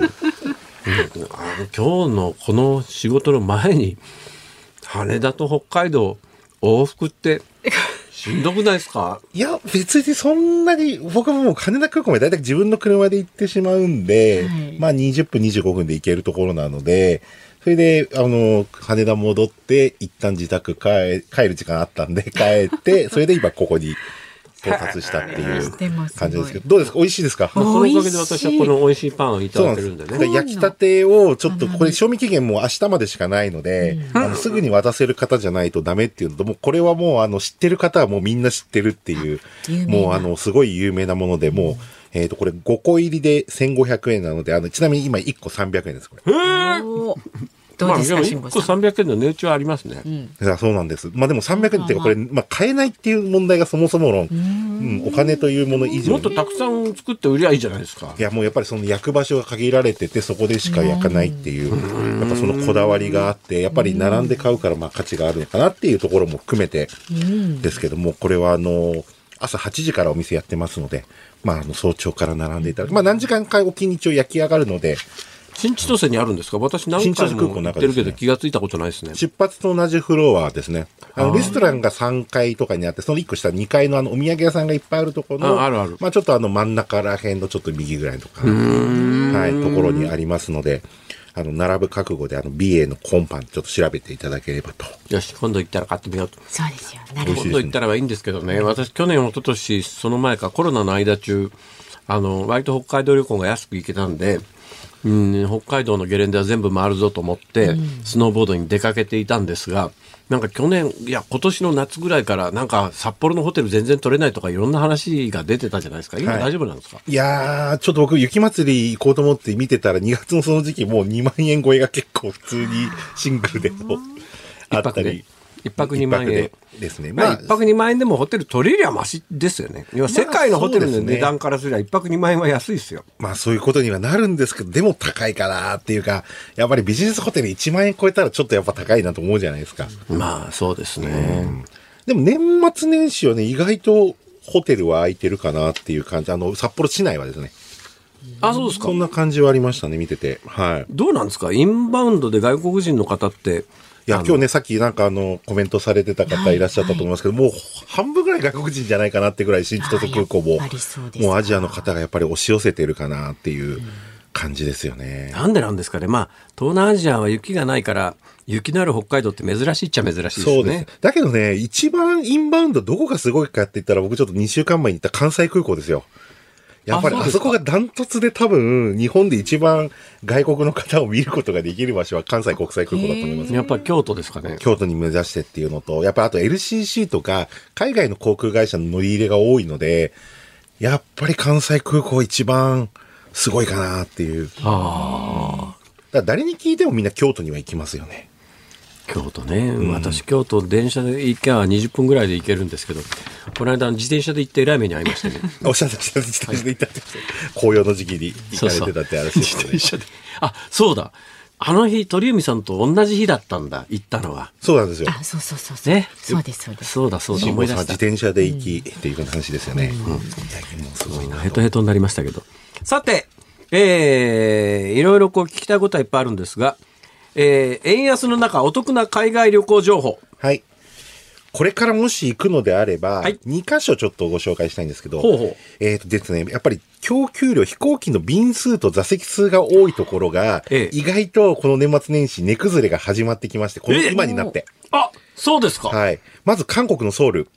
[SPEAKER 2] 今日のこの仕事の前に羽田と北海道往復ってしんどくないですか？
[SPEAKER 4] いや、別にそんなに、僕はもう羽田空港まで大体自分の車で行ってしまうんで、
[SPEAKER 3] はい。
[SPEAKER 4] まあ20分25分で行けるところなので、それで、あの、羽田戻って、一旦自宅帰、帰る時間あったんで、帰って、それで今ここに到達したっていう感じですけど、どうですか？美味しいですか？
[SPEAKER 2] まあそのおかげで
[SPEAKER 3] 美味しい
[SPEAKER 2] 私はこの美味しいパンをいただけるんでね。
[SPEAKER 4] 焼きたてをちょっと、これ賞味期限も明日までしかないので、あのすぐに渡せる方じゃないとダメっていうのと、もうこれはもうあの知ってる方はもうみんな知ってるっていうもうあのすごい有名なもので、もう、えっ、と、これ5個入りで1500円なので、あの、ちなみに今1個300円です、これ。
[SPEAKER 3] おーどうですか、
[SPEAKER 2] まあでも1個
[SPEAKER 3] 辛坊さん
[SPEAKER 2] ？300円の値打ちはありますね。
[SPEAKER 4] いやそうなんです。まあでも300円っていうか、これ、まあ買えないっていう問題がそもそもの、うん、お金というもの以上に
[SPEAKER 2] もっとたくさん作って売りゃいいじゃないですか
[SPEAKER 4] い。やもうやっぱりその焼く場所が限られててそこでしか焼かないっていうやっぱそのこだわりがあってやっぱり並んで買うからまあ価値があるのかなっていうところも含めてですけどもこれはあの朝8時からお店やってますのでまああの早朝から並んでいただくまあ何時間かおきに一応焼き上がるので
[SPEAKER 2] 新千歳にあるんですか？私何回
[SPEAKER 4] 新千歳空港
[SPEAKER 2] も行ってるけど気がついたことないですね。
[SPEAKER 4] 出発と同じフロアですね。あのレストランが3階とかにあってその1個下2階のあのお土産屋さんがいっぱいあるところの
[SPEAKER 2] ああるある。
[SPEAKER 4] まあちょっとあの真ん中ら辺のちょっと右ぐらいとかはいところにありますのであの並ぶ覚悟であの美瑛の今パンちょっと調べていただければと。
[SPEAKER 2] よし、今度行ったら買ってみようと。
[SPEAKER 3] そうですよ。なる
[SPEAKER 2] 今度行ったらいいんですけどね、私去年、一昨年その前かコロナの間中、あの、割と北海道旅行が安く行けたんで、うん、北海道のゲレンデは全部回るぞと思って、スノーボードに出かけていたんですが、なんか去年、いや、今年の夏ぐらいから、なんか札幌のホテル全然取れないとかいろんな話が出てたじゃないですか。今
[SPEAKER 4] はい
[SPEAKER 2] 大丈夫なんですか、
[SPEAKER 4] いやー、ちょっと僕、雪祭り行こうと思って見てたら、2月のその時期、もう2万円超えが結構普通にシングルでもあったり。
[SPEAKER 2] 一泊2万円
[SPEAKER 4] でですね。
[SPEAKER 2] まあ、一泊2万円でもホテル取れりゃマシですよね。要は世界のホテルの値段からすれば一泊2万円は安いですよ。
[SPEAKER 4] まあそういうことにはなるんですけど、でも高いかなっていうか、やっぱりビジネスホテル1万円超えたらちょっとやっぱ高いなと思うじゃないですか。
[SPEAKER 2] まあ、そうですね。
[SPEAKER 4] でも年末年始はね、意外とホテルは空いてるかなっていう感じ。あの、札幌市内はですね。
[SPEAKER 2] あ、そうですか
[SPEAKER 4] そ。んな感じはありましたね、見てて。はい。
[SPEAKER 2] どうなんですか？インバウンドで外国人の方って。
[SPEAKER 4] いや、今日ね、さっきなんかあの、コメントされてた方いらっしゃったと思いますけど、もう半分ぐらい外国人じゃないかなってぐらい、新千歳空港ももうアジアの方がやっぱり押し寄せてるかなっていう感じですよね。
[SPEAKER 2] なんでなんですかねまあ、東南アジアは雪がないから、雪のある北海道って珍しいっちゃ珍しいです
[SPEAKER 4] そうです
[SPEAKER 2] ね。。
[SPEAKER 4] だけどね、一番インバウンドどこがすごいかって言ったら、僕ちょっと2週間前に行った関西空港ですよ。やっぱり
[SPEAKER 2] あそ
[SPEAKER 4] こがダントツで多分、日本で一番外国の方を見ることができる場所は関西国際空港だと思います。
[SPEAKER 2] やっぱり京都ですかね。
[SPEAKER 4] 京都に目指してっていうのと、やっぱあと LCC とか、海外の航空会社の乗り入れが多いので、やっぱり関西空港一番すごいかなっていう。だか
[SPEAKER 2] あ
[SPEAKER 4] ら誰に聞いてもみんな京都には行きますよね。
[SPEAKER 2] あ、京都ね。私、京都電車で行けば20分ぐらいで行けるんですけど、この間自転車で行って偉い目に遭いましてね。
[SPEAKER 4] おっしゃってた、自転車で行ったって、紅葉の時期に行かれてたって話ですよね。
[SPEAKER 2] 車で。あ、そうだ。あの日、鳥海さんと同じ日だったんだ、行ったのは。
[SPEAKER 4] そうなんですよ。
[SPEAKER 3] あ、そうそうそうそう。
[SPEAKER 2] ね。
[SPEAKER 3] そうです、そうです。
[SPEAKER 2] そうだ、そうだ、思い出した。
[SPEAKER 4] 自転車で行きっていう話ですよね。うんいやもうすごいな
[SPEAKER 2] ヘトヘトになりましたけど。さて、えー、いろいろこう聞きたいことはいっぱいあるんですが、えー、円安の中、お得な海外旅行情報。
[SPEAKER 4] はい。これからもし行くのであれば、
[SPEAKER 2] はい
[SPEAKER 4] 2箇所ちょっとご紹介したいんですけど、
[SPEAKER 2] ほうほう
[SPEAKER 4] えっ、とですね、やっぱり供給量、飛行機の便数と座席数が多いところが、
[SPEAKER 2] ええ
[SPEAKER 4] 意外とこの年末年始値崩れが始まってきまして、この
[SPEAKER 2] え
[SPEAKER 4] 今になって。
[SPEAKER 2] あ、そうですか。
[SPEAKER 4] はい。まず韓国のソウル。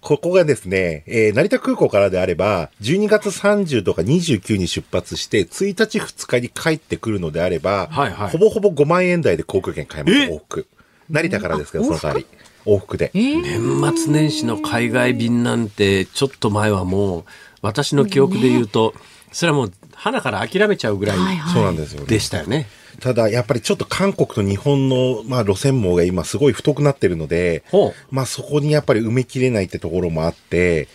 [SPEAKER 4] ここがですね、えー成田空港からであれば、12月30とか29に出発して、1日2日に帰ってくるのであれば、
[SPEAKER 2] はいはい
[SPEAKER 4] ほぼほぼ5万円台で航空券買えます、
[SPEAKER 2] え？
[SPEAKER 4] 往復。成田からですけど、その代わり。往復で。
[SPEAKER 3] えー
[SPEAKER 2] 年末年始の海外便なんて、ちょっと前はもう、私の記憶で言うと、それはもう、花から諦めちゃうぐらい
[SPEAKER 3] はいはい
[SPEAKER 4] そうなんですよね。
[SPEAKER 2] でしたよね。
[SPEAKER 4] ただ、やっぱりちょっと韓国と日本の、まあ、路線網が今すごい太くなってるので
[SPEAKER 2] ほ、
[SPEAKER 4] まあ、そこにやっぱり埋めきれないってところもあって、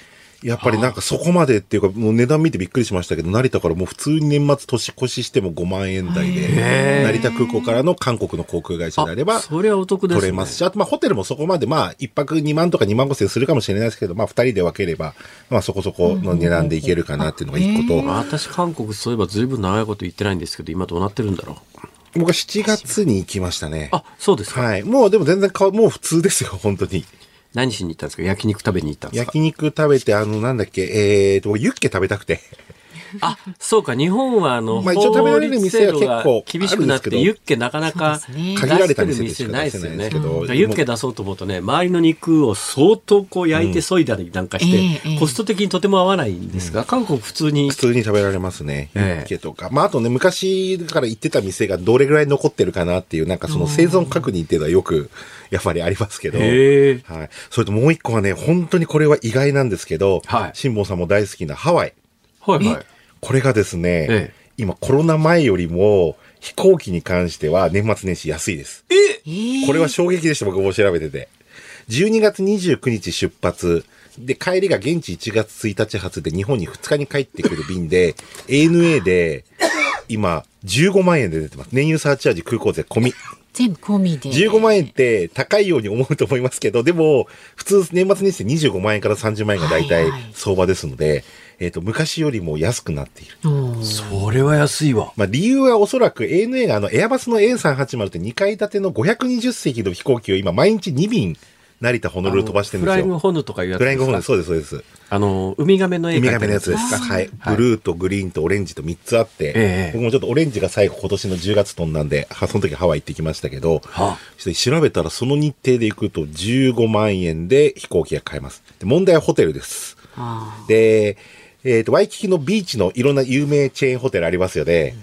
[SPEAKER 4] やっぱりなんかそこまでっていうか、もう値段見てびっくりしましたけど、成田からもう普通に年末年越ししても5万円台で、成田空港からの韓国の航空会社であれば、
[SPEAKER 2] それはお得ですね。
[SPEAKER 4] 取れますし、あとまあホテルもそこまでまあ一泊2万とか2万5千するかもしれないですけど、まあ二人で分ければ、まあそこそこの値段でいけるかなっていうのが一個と、
[SPEAKER 2] 私、韓国そういえばずいぶん長いこと言ってないんですけど、今どうなってるんだろう。
[SPEAKER 4] 僕は7月に行きましたね。
[SPEAKER 2] あ、そうですか。
[SPEAKER 4] はい。もうでも全然かもう普通ですよ、本当に。
[SPEAKER 2] 何しに行ったんですか？焼肉食べに行ったんですか？
[SPEAKER 4] 焼肉食べて、あの、なんだっけ、えーと、ユッケ食べたくて。
[SPEAKER 2] あ、そうか、日本はあの、
[SPEAKER 4] まあ一応食べられる店は結構
[SPEAKER 2] 厳しくなって、ユッケなかなか
[SPEAKER 4] 限られた店でしか
[SPEAKER 2] ないですよね。ユッケ出そうと思うとね、周りの肉を相当こう焼いて削いだりなんかして、コスト的にとても合わないんですが、韓国普通に
[SPEAKER 4] 普通に食べられますね。ユ
[SPEAKER 2] ええ
[SPEAKER 4] ッケとか。まあ、あとね、昔から行ってた店がどれぐらい残ってるかなっていう、なんかその生存確認っていうのはよく、やっぱりありますけど。はい。それともう一個はね、本当にこれは意外なんですけど、
[SPEAKER 2] はい
[SPEAKER 4] 辛坊さんも大好きなハワイ。
[SPEAKER 2] はいはい。
[SPEAKER 4] これがですね、
[SPEAKER 2] ええ
[SPEAKER 4] 今コロナ前よりも飛行機に関しては年末年始安いです。これは衝撃でした、僕も調べてて。12月29日出発。で、帰りが現地1月1日発で日本に2日に帰ってくる便で、ANA で今15万円で出てます。燃油サーチャージ空港税込み。
[SPEAKER 3] 全部込みで。
[SPEAKER 4] 15万円って高いように思うと思いますけど、でも、普通年末年始で25万円から30万円が大体
[SPEAKER 3] はいはい
[SPEAKER 4] 相場ですので、えっ、と、昔よりも安くなっている。
[SPEAKER 2] それは安いわ。
[SPEAKER 4] まあ、理由はおそらく ANA があの、エアバスの A380 って2階建ての520席の飛行機を今毎日2便、成田、ホノルル飛ばしてるん
[SPEAKER 2] フライング
[SPEAKER 4] ですよ。
[SPEAKER 2] ホヌとかいうやつ
[SPEAKER 4] フライングホノルル、
[SPEAKER 2] ですか
[SPEAKER 4] そうです、そうです。
[SPEAKER 2] あの、ウミガメの絵
[SPEAKER 4] ウミガメのやつですか。はい。ブルーとグリーンとオレンジと3つあって、
[SPEAKER 2] ええ
[SPEAKER 4] 僕もちょっとオレンジが最後今年の10月飛んだんで、はその時ハワイ行ってきましたけど、
[SPEAKER 2] はあ
[SPEAKER 4] 調べたらその日程で行くと15万円で飛行機が買えます。で問題はホテルです。
[SPEAKER 3] あ
[SPEAKER 4] で、えっ、と、ワイキキのビーチのいろんな有名チェーンホテルありますよね。
[SPEAKER 2] はい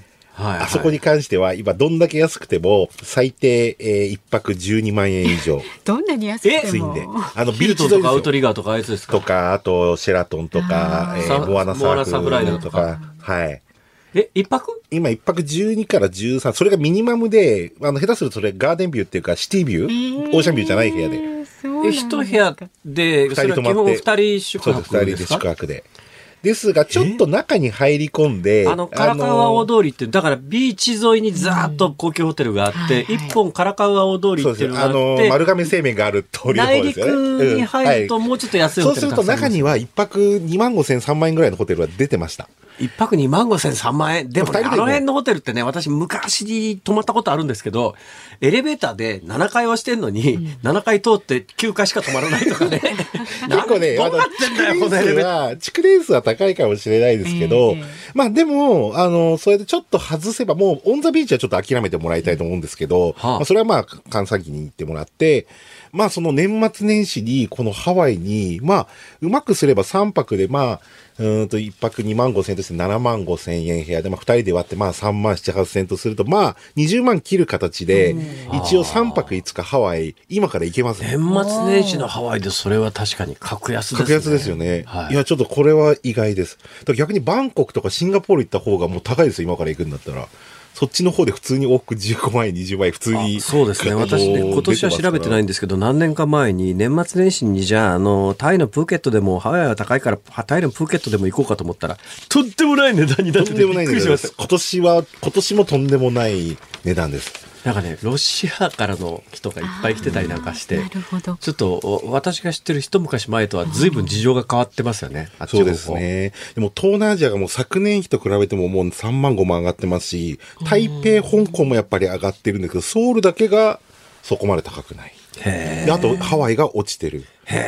[SPEAKER 2] はい
[SPEAKER 4] あそこに関しては、今どんだけ安くても、最低、えー、1泊12万円以上。
[SPEAKER 3] ー どんなに安くても。
[SPEAKER 4] 安いんで。あの、
[SPEAKER 2] ヒ
[SPEAKER 4] ビ
[SPEAKER 2] ルトンとかアウトリガーとかあいつですか？
[SPEAKER 4] とか、あと、シェラトンとか
[SPEAKER 3] あ、
[SPEAKER 4] え
[SPEAKER 2] ー
[SPEAKER 4] ー、モアナサ
[SPEAKER 2] モアナサ
[SPEAKER 4] ー
[SPEAKER 2] プライダ
[SPEAKER 4] クルと
[SPEAKER 2] か
[SPEAKER 4] か、はい。
[SPEAKER 2] え、一泊？
[SPEAKER 4] 今、1泊12から13、それがミニマムで、あの、下手するとそれガーデンビューっていうか、シティビュー、オーシャンビューじゃない部屋で。
[SPEAKER 2] え、一部屋で、
[SPEAKER 4] 二
[SPEAKER 2] それは基本
[SPEAKER 4] 人泊まって。
[SPEAKER 2] 二人宿
[SPEAKER 4] そうです、二人で宿泊で。ですが、ちょっと中に入り込んで、
[SPEAKER 2] あの、カラカウア大通りって、だからビーチ沿いにざーっと高級ホテルがあって、一本カラカウア大通り。っていうのがあって、
[SPEAKER 4] 丸亀製麺がある通りの方
[SPEAKER 2] 内陸
[SPEAKER 4] ですよね。
[SPEAKER 2] に入ると
[SPEAKER 4] うん
[SPEAKER 2] もうちょっと安いホテ
[SPEAKER 4] そうすると中には一泊2万5千3万円ぐらいのホテルは出てました。
[SPEAKER 2] 一泊2万5千3万円？でも、ねあの辺のホテルってね、私昔に泊まったことあるんですけど、エレベーターで7階はしてんのに、7階通って9階しか泊まらないとかね。
[SPEAKER 4] 結構ね、
[SPEAKER 2] どうなってんだよ、このエレベーター。
[SPEAKER 4] は、築年数は高いかもしれないですけど、
[SPEAKER 3] ええ
[SPEAKER 4] まあでも、あの、それでちょっと外せば、もうオンザビーチはちょっと諦めてもらいたいと思うんですけど、
[SPEAKER 2] はあ
[SPEAKER 4] まあそれはまあ、関西機に行ってもらって、まあその年末年始に、このハワイに、まあ、うまくすれば3泊で、まあ、うーんと1泊2万5千円として7万5千円部屋で、まあ2人で割ってまあ3万7、8千円とすると、まあ20万切る形で、一応3泊5日ハワイ、今から行けますね。
[SPEAKER 2] 年末年始のハワイでそれは確かに格安ですね。
[SPEAKER 4] 格安ですよね。
[SPEAKER 2] はい
[SPEAKER 4] い、や、ちょっとこれは意外です。逆にバンコクとかシンガポール行った方がもう高いですよ、今から行くんだったら。そっちの方で普通に往復15万円、20万円、普通に。
[SPEAKER 2] あそうですね。私ね、今年は調べてないん
[SPEAKER 4] で
[SPEAKER 2] ですけど、何年か前に年末年始にじゃあ、あの、タイのプーケットでも、ハワイは高いから、タイのプーケットでも行こうかと思ったら、とってもない値段になってて
[SPEAKER 4] とんでもない
[SPEAKER 2] びっくりしました。
[SPEAKER 4] 値段です。今年は、今年もとんでもない値段です。
[SPEAKER 2] なんかね、ロシアからの人がいっぱい来てたりなんかして
[SPEAKER 3] な、るほど。
[SPEAKER 2] ちょっとお私が知ってる一昔前とは随分事情が変わってますよね。あっちの方
[SPEAKER 4] そうです。ね。でも東南アジアがもう昨年比と比べてももう3万5万上がってますし、台北、香港もやっぱり上がってるんですけど、ソウルだけがそこまで高くない。あと、ハワイが落ちてる。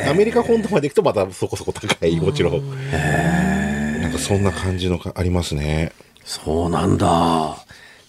[SPEAKER 4] アメリカ本土まで行くとまたそこそこ高い、もちろん。なんかそんな感じのがありますね。
[SPEAKER 2] そうなんだ。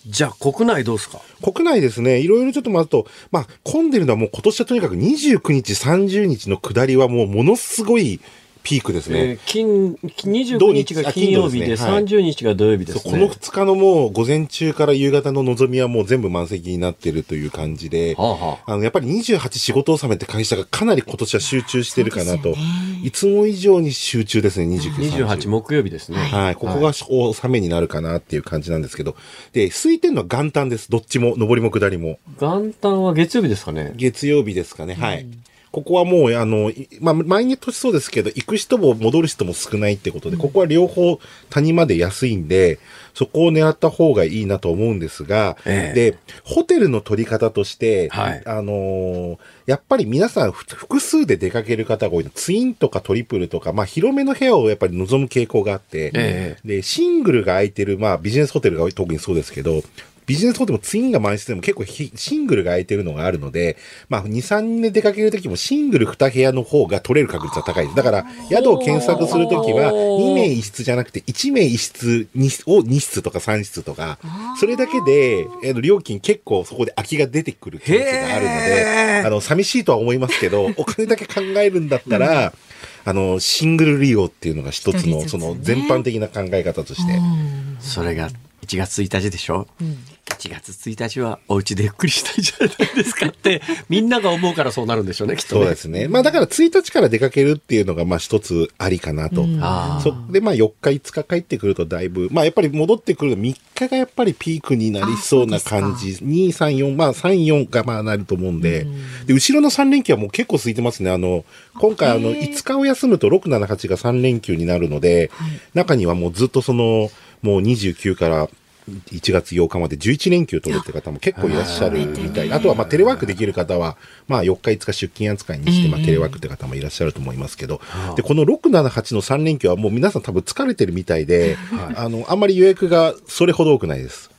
[SPEAKER 2] じゃあ国内どうですか？
[SPEAKER 4] 国内ですね、いろいろちょっとまずと、まあ、混んでるのはもう今年はとにかく29日、30日の下りはもうものすごいピークですね。
[SPEAKER 2] えー金、29日が金曜日で、
[SPEAKER 4] 土日あ金土ですねはい
[SPEAKER 2] 30日が土曜日ですね。
[SPEAKER 4] この2日のもう午前中から夕方の望みはもう全部満席になってるという感じで、
[SPEAKER 2] はあはあ
[SPEAKER 4] あのやっぱり28仕事納めって会社がかなり今年は集中してるかなと、
[SPEAKER 3] ね
[SPEAKER 4] いつも以上に集中ですね、29、
[SPEAKER 2] 28木曜日ですね。
[SPEAKER 4] はい。ここが納めになるかなっていう感じなんですけど。で、空いてるのは元旦です。どっちも、上りも下りも。
[SPEAKER 2] 元旦は月曜日ですかね。
[SPEAKER 4] 月曜日ですかね。はい。ここはもう、あの、いまあ、毎日そうですけど、行く人も戻る人も少ないってことで、ここは両方谷まで安いんで、そこを狙った方がいいなと思うんですが、
[SPEAKER 2] ええ。
[SPEAKER 4] で、ホテルの取り方として、
[SPEAKER 2] はい。
[SPEAKER 4] あのーやっぱり皆さんふ複数で出かける方が多いの。ツインとかトリプルとか、まあ広めの部屋をやっぱり望む傾向があって、
[SPEAKER 2] え
[SPEAKER 4] で、シングルが空いてる、まあビジネスホテルが特にそうですけど、ビジネスホテルもツインが満室でも結構ひシングルが空いてるのがあるので、まあ、2、3人で出かけるときもシングル2部屋の方が取れる確率は高いです。だから、宿を検索するときは、2名1室じゃなくて、1名1室にを2室とか3室とか、それだけで、えー料金結構そこで空きが出てくるケースがあるので、あの、寂しいとは思いますけど、お金だけ考えるんだったら、あの、シングル利用っていうのが一つの、その全般的な考え方として。
[SPEAKER 2] それが1月1日でしょ、1月1日はお家でゆっくりしたいじゃないですかってみんなが思うからそうなるんでしょうねきっとね
[SPEAKER 4] そうですね。まあだから1日から出かけるっていうのがまあ一つありかなと。
[SPEAKER 2] あー
[SPEAKER 4] そでまあ4日5日帰ってくるとだいぶ、まあやっぱり戻ってくるの3日がやっぱりピークになりそうな感じ。2、3、4、まあ3、4がまあなると思うんで。で、後ろの3連休はもう結構空いてますね。あの、今回あの5日を休むと6、7、8が3連休になるので、中にはもうずっとその、もう29から1月8日まで11連休取るって方も結構いらっしゃるみたい。あとはまあテレワークできる方は、まあ4日5日出勤扱いにして、まあテレワークって方もいらっしゃると思いますけど、で、この6、7、8の3連休はもう皆さん多分疲れてるみたいで、あの、あんまり予約がそれほど多くないです。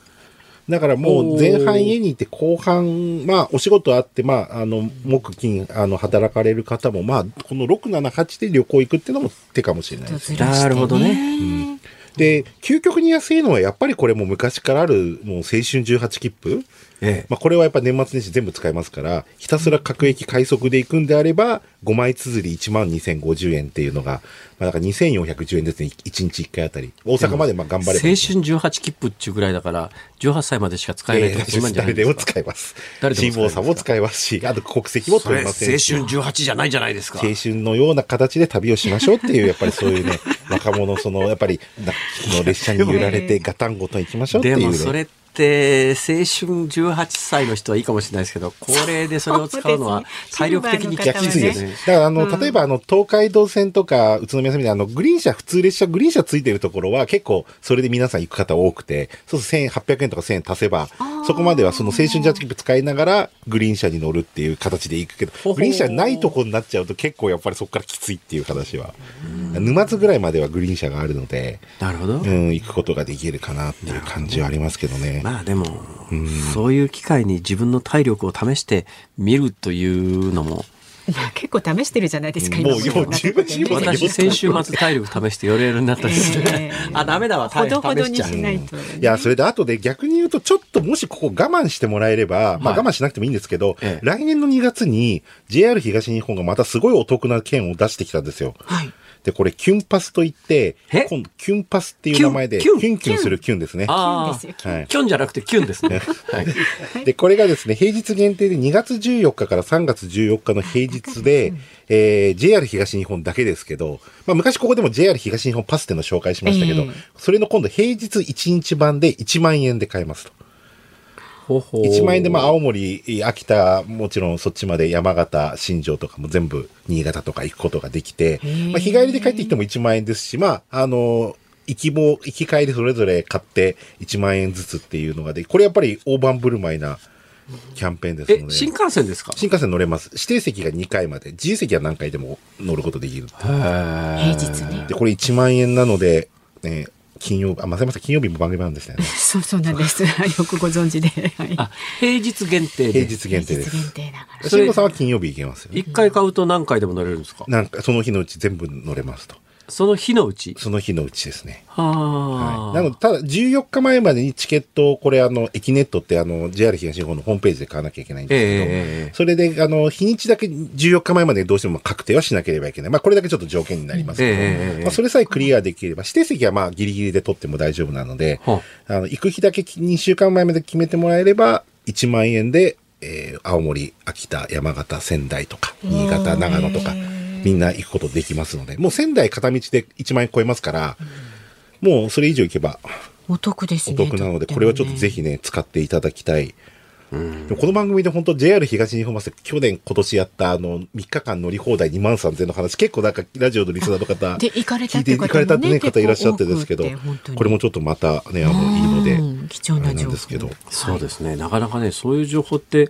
[SPEAKER 4] だからもう前半家にいて後半、まあお仕事あって、まああの、木金、あの、働かれる方も、まあこの6、7、8で旅行行くっていうのも手かもしれないです。
[SPEAKER 3] ね。
[SPEAKER 2] なるほどね
[SPEAKER 4] で、究極に安いのはやっぱりこれも昔からある、もう青春18切符。
[SPEAKER 2] ええ
[SPEAKER 4] まあこれはやっぱ年末年始全部使えますから、ひたすら各駅快速で行くんであれば、5枚綴り1万2050円っていうのが、まあだから2410円ですね、1日1回あたり。大阪までまあ頑張ればいい。
[SPEAKER 2] 青春18切符っちゅうぐらいだから18歳までしか使えないって始まるんじゃない
[SPEAKER 4] 誰でも使えます。
[SPEAKER 2] 誰でも
[SPEAKER 4] さんも使えますし、あと国籍も取れませ
[SPEAKER 2] 春
[SPEAKER 4] んし。
[SPEAKER 2] 18じゃないじゃないですか
[SPEAKER 4] 青春のような形で旅をしましょうっていう、やっぱりそういうね、若者、その、やっぱり、なの列車に揺られてガタンゴトン行きましょうっていう、ね。
[SPEAKER 2] でもそれって青春18歳の人はいいかもしれないですけど高齢でそれを使うのは体力的に
[SPEAKER 4] きついです。
[SPEAKER 2] ね
[SPEAKER 4] だから、あの、例えば、あの、東海道線とか、宇都宮線みたいな、あの、グリーン車、普通列車、グリーン車ついてるところは、結構、それで皆さん行く方多くて、そうすると1800円とか1000円足せば、そこまではその青春ジャッジ切符使いながら、グリーン車に乗るっていう形で行くけど、
[SPEAKER 2] ほ
[SPEAKER 4] グリーン車ないとこになっちゃうと、結構やっぱりそこからきついっていう話は。沼津ぐらいまではグリーン車があるので、
[SPEAKER 2] なるほど、
[SPEAKER 4] うん、行くことができるかなっていう感じはありますけどね。
[SPEAKER 2] まあでも、そういう機会に自分の体力を試してみるというのも
[SPEAKER 3] まあ結構試してるじゃないですか。
[SPEAKER 4] もう
[SPEAKER 3] 今いろんなとこでね
[SPEAKER 2] 私先週末体力試して寄れるようになったんですね、
[SPEAKER 3] ええ
[SPEAKER 2] あダメだわ
[SPEAKER 3] ほどほどに
[SPEAKER 2] 試しちゃう
[SPEAKER 3] しない。
[SPEAKER 4] いや、それで後で逆に言うと、ちょっともしここ我慢してもらえれば、まあ
[SPEAKER 2] はい
[SPEAKER 4] 我慢しなくてもいいんですけど、
[SPEAKER 2] ええ
[SPEAKER 4] 来年の2月に JR 東日本がまたすごいお得な券を出してきたんですよ。
[SPEAKER 3] はい。
[SPEAKER 4] で、これ、キュンパスといって
[SPEAKER 2] え、
[SPEAKER 4] 今度キュンパスっていう名前で、キ
[SPEAKER 2] キュン。キュン
[SPEAKER 4] キュンするキュンですね。
[SPEAKER 2] あ
[SPEAKER 3] キュンですよ
[SPEAKER 4] はい
[SPEAKER 2] キュン。じゃなくてキュンですね、はい、
[SPEAKER 4] で、これがですね、平日限定で2月14日から3月14日の平日で、えー JR 東日本だけですけど、まあ昔ここでも JR 東日本パスっていうのを紹介しましたけど、
[SPEAKER 3] ええ。
[SPEAKER 4] それの今度平日1日版で1万円で買えますと。
[SPEAKER 2] ほほ
[SPEAKER 4] 1万円でまあ青森、秋田、もちろんそっちまで山形、新庄とかも全部新潟とか行くことができて、
[SPEAKER 3] ー
[SPEAKER 4] まあ日帰りで帰ってきても1万円ですし、まああの、行きも、行き帰りそれぞれ買って1万円ずつっていうのがで、これやっぱり大盤振る舞いなキャンペーンですので。
[SPEAKER 2] え新幹線ですか？
[SPEAKER 4] 新幹線乗れます。指定席が2回まで、自由席は何回でも乗ることできる。
[SPEAKER 3] 平日ね。
[SPEAKER 4] で、これ1万円なので、ね、金曜日、あ、まさまさ金曜日も番組なんですね。
[SPEAKER 3] そうそうなんです。よくご存知で。はい
[SPEAKER 2] あ平日限定で
[SPEAKER 4] 平日限定です。
[SPEAKER 3] 平日限定だから。
[SPEAKER 4] 慎吾さんは金曜日行けますよ。
[SPEAKER 2] 一回買うと何回でも乗れるんですか？
[SPEAKER 4] なんか、その日のうち全部乗れますと。
[SPEAKER 2] その日のうち？
[SPEAKER 4] その日のうちですね。
[SPEAKER 2] はあ、
[SPEAKER 4] はい。なので、ただ、14日前までにチケットを、これ、あの、駅ネットって、あの、JR 東日本のホームページで買わなきゃいけないんですけど、
[SPEAKER 2] ええ
[SPEAKER 4] それで、あの、日にちだけ14日前までどうしても確定はしなければいけない。まあ、これだけちょっと条件になりますけど、
[SPEAKER 2] ええええ
[SPEAKER 4] まあ、それさえクリアできれば、指定席はまあ、ギリギリで取っても大丈夫なので、
[SPEAKER 2] は
[SPEAKER 4] あの、行く日だけ2週間前まで決めてもらえれば、1万円で、えー青森、秋田、山形、仙台とか、新潟、長野とか、みんな行くことできますので、もう仙台片道で1万円超えますから、もうそれ以上行けば
[SPEAKER 3] お得です
[SPEAKER 4] お
[SPEAKER 3] ね。
[SPEAKER 4] 得なので、これはちょっとぜひね、使っていただきたい。この番組で本当 JR 東日本バス去年今年やったあの3日間乗り放題2万3000円の話結構なんかラジオのリスナーの方
[SPEAKER 3] で行かれたって方もね
[SPEAKER 4] 行かれたってね方いらっしゃってですけどこれもちょっとまたねあのいいので
[SPEAKER 3] うん貴重な情報。
[SPEAKER 4] んですけど。
[SPEAKER 2] そうですね。なかなかねそういう情報って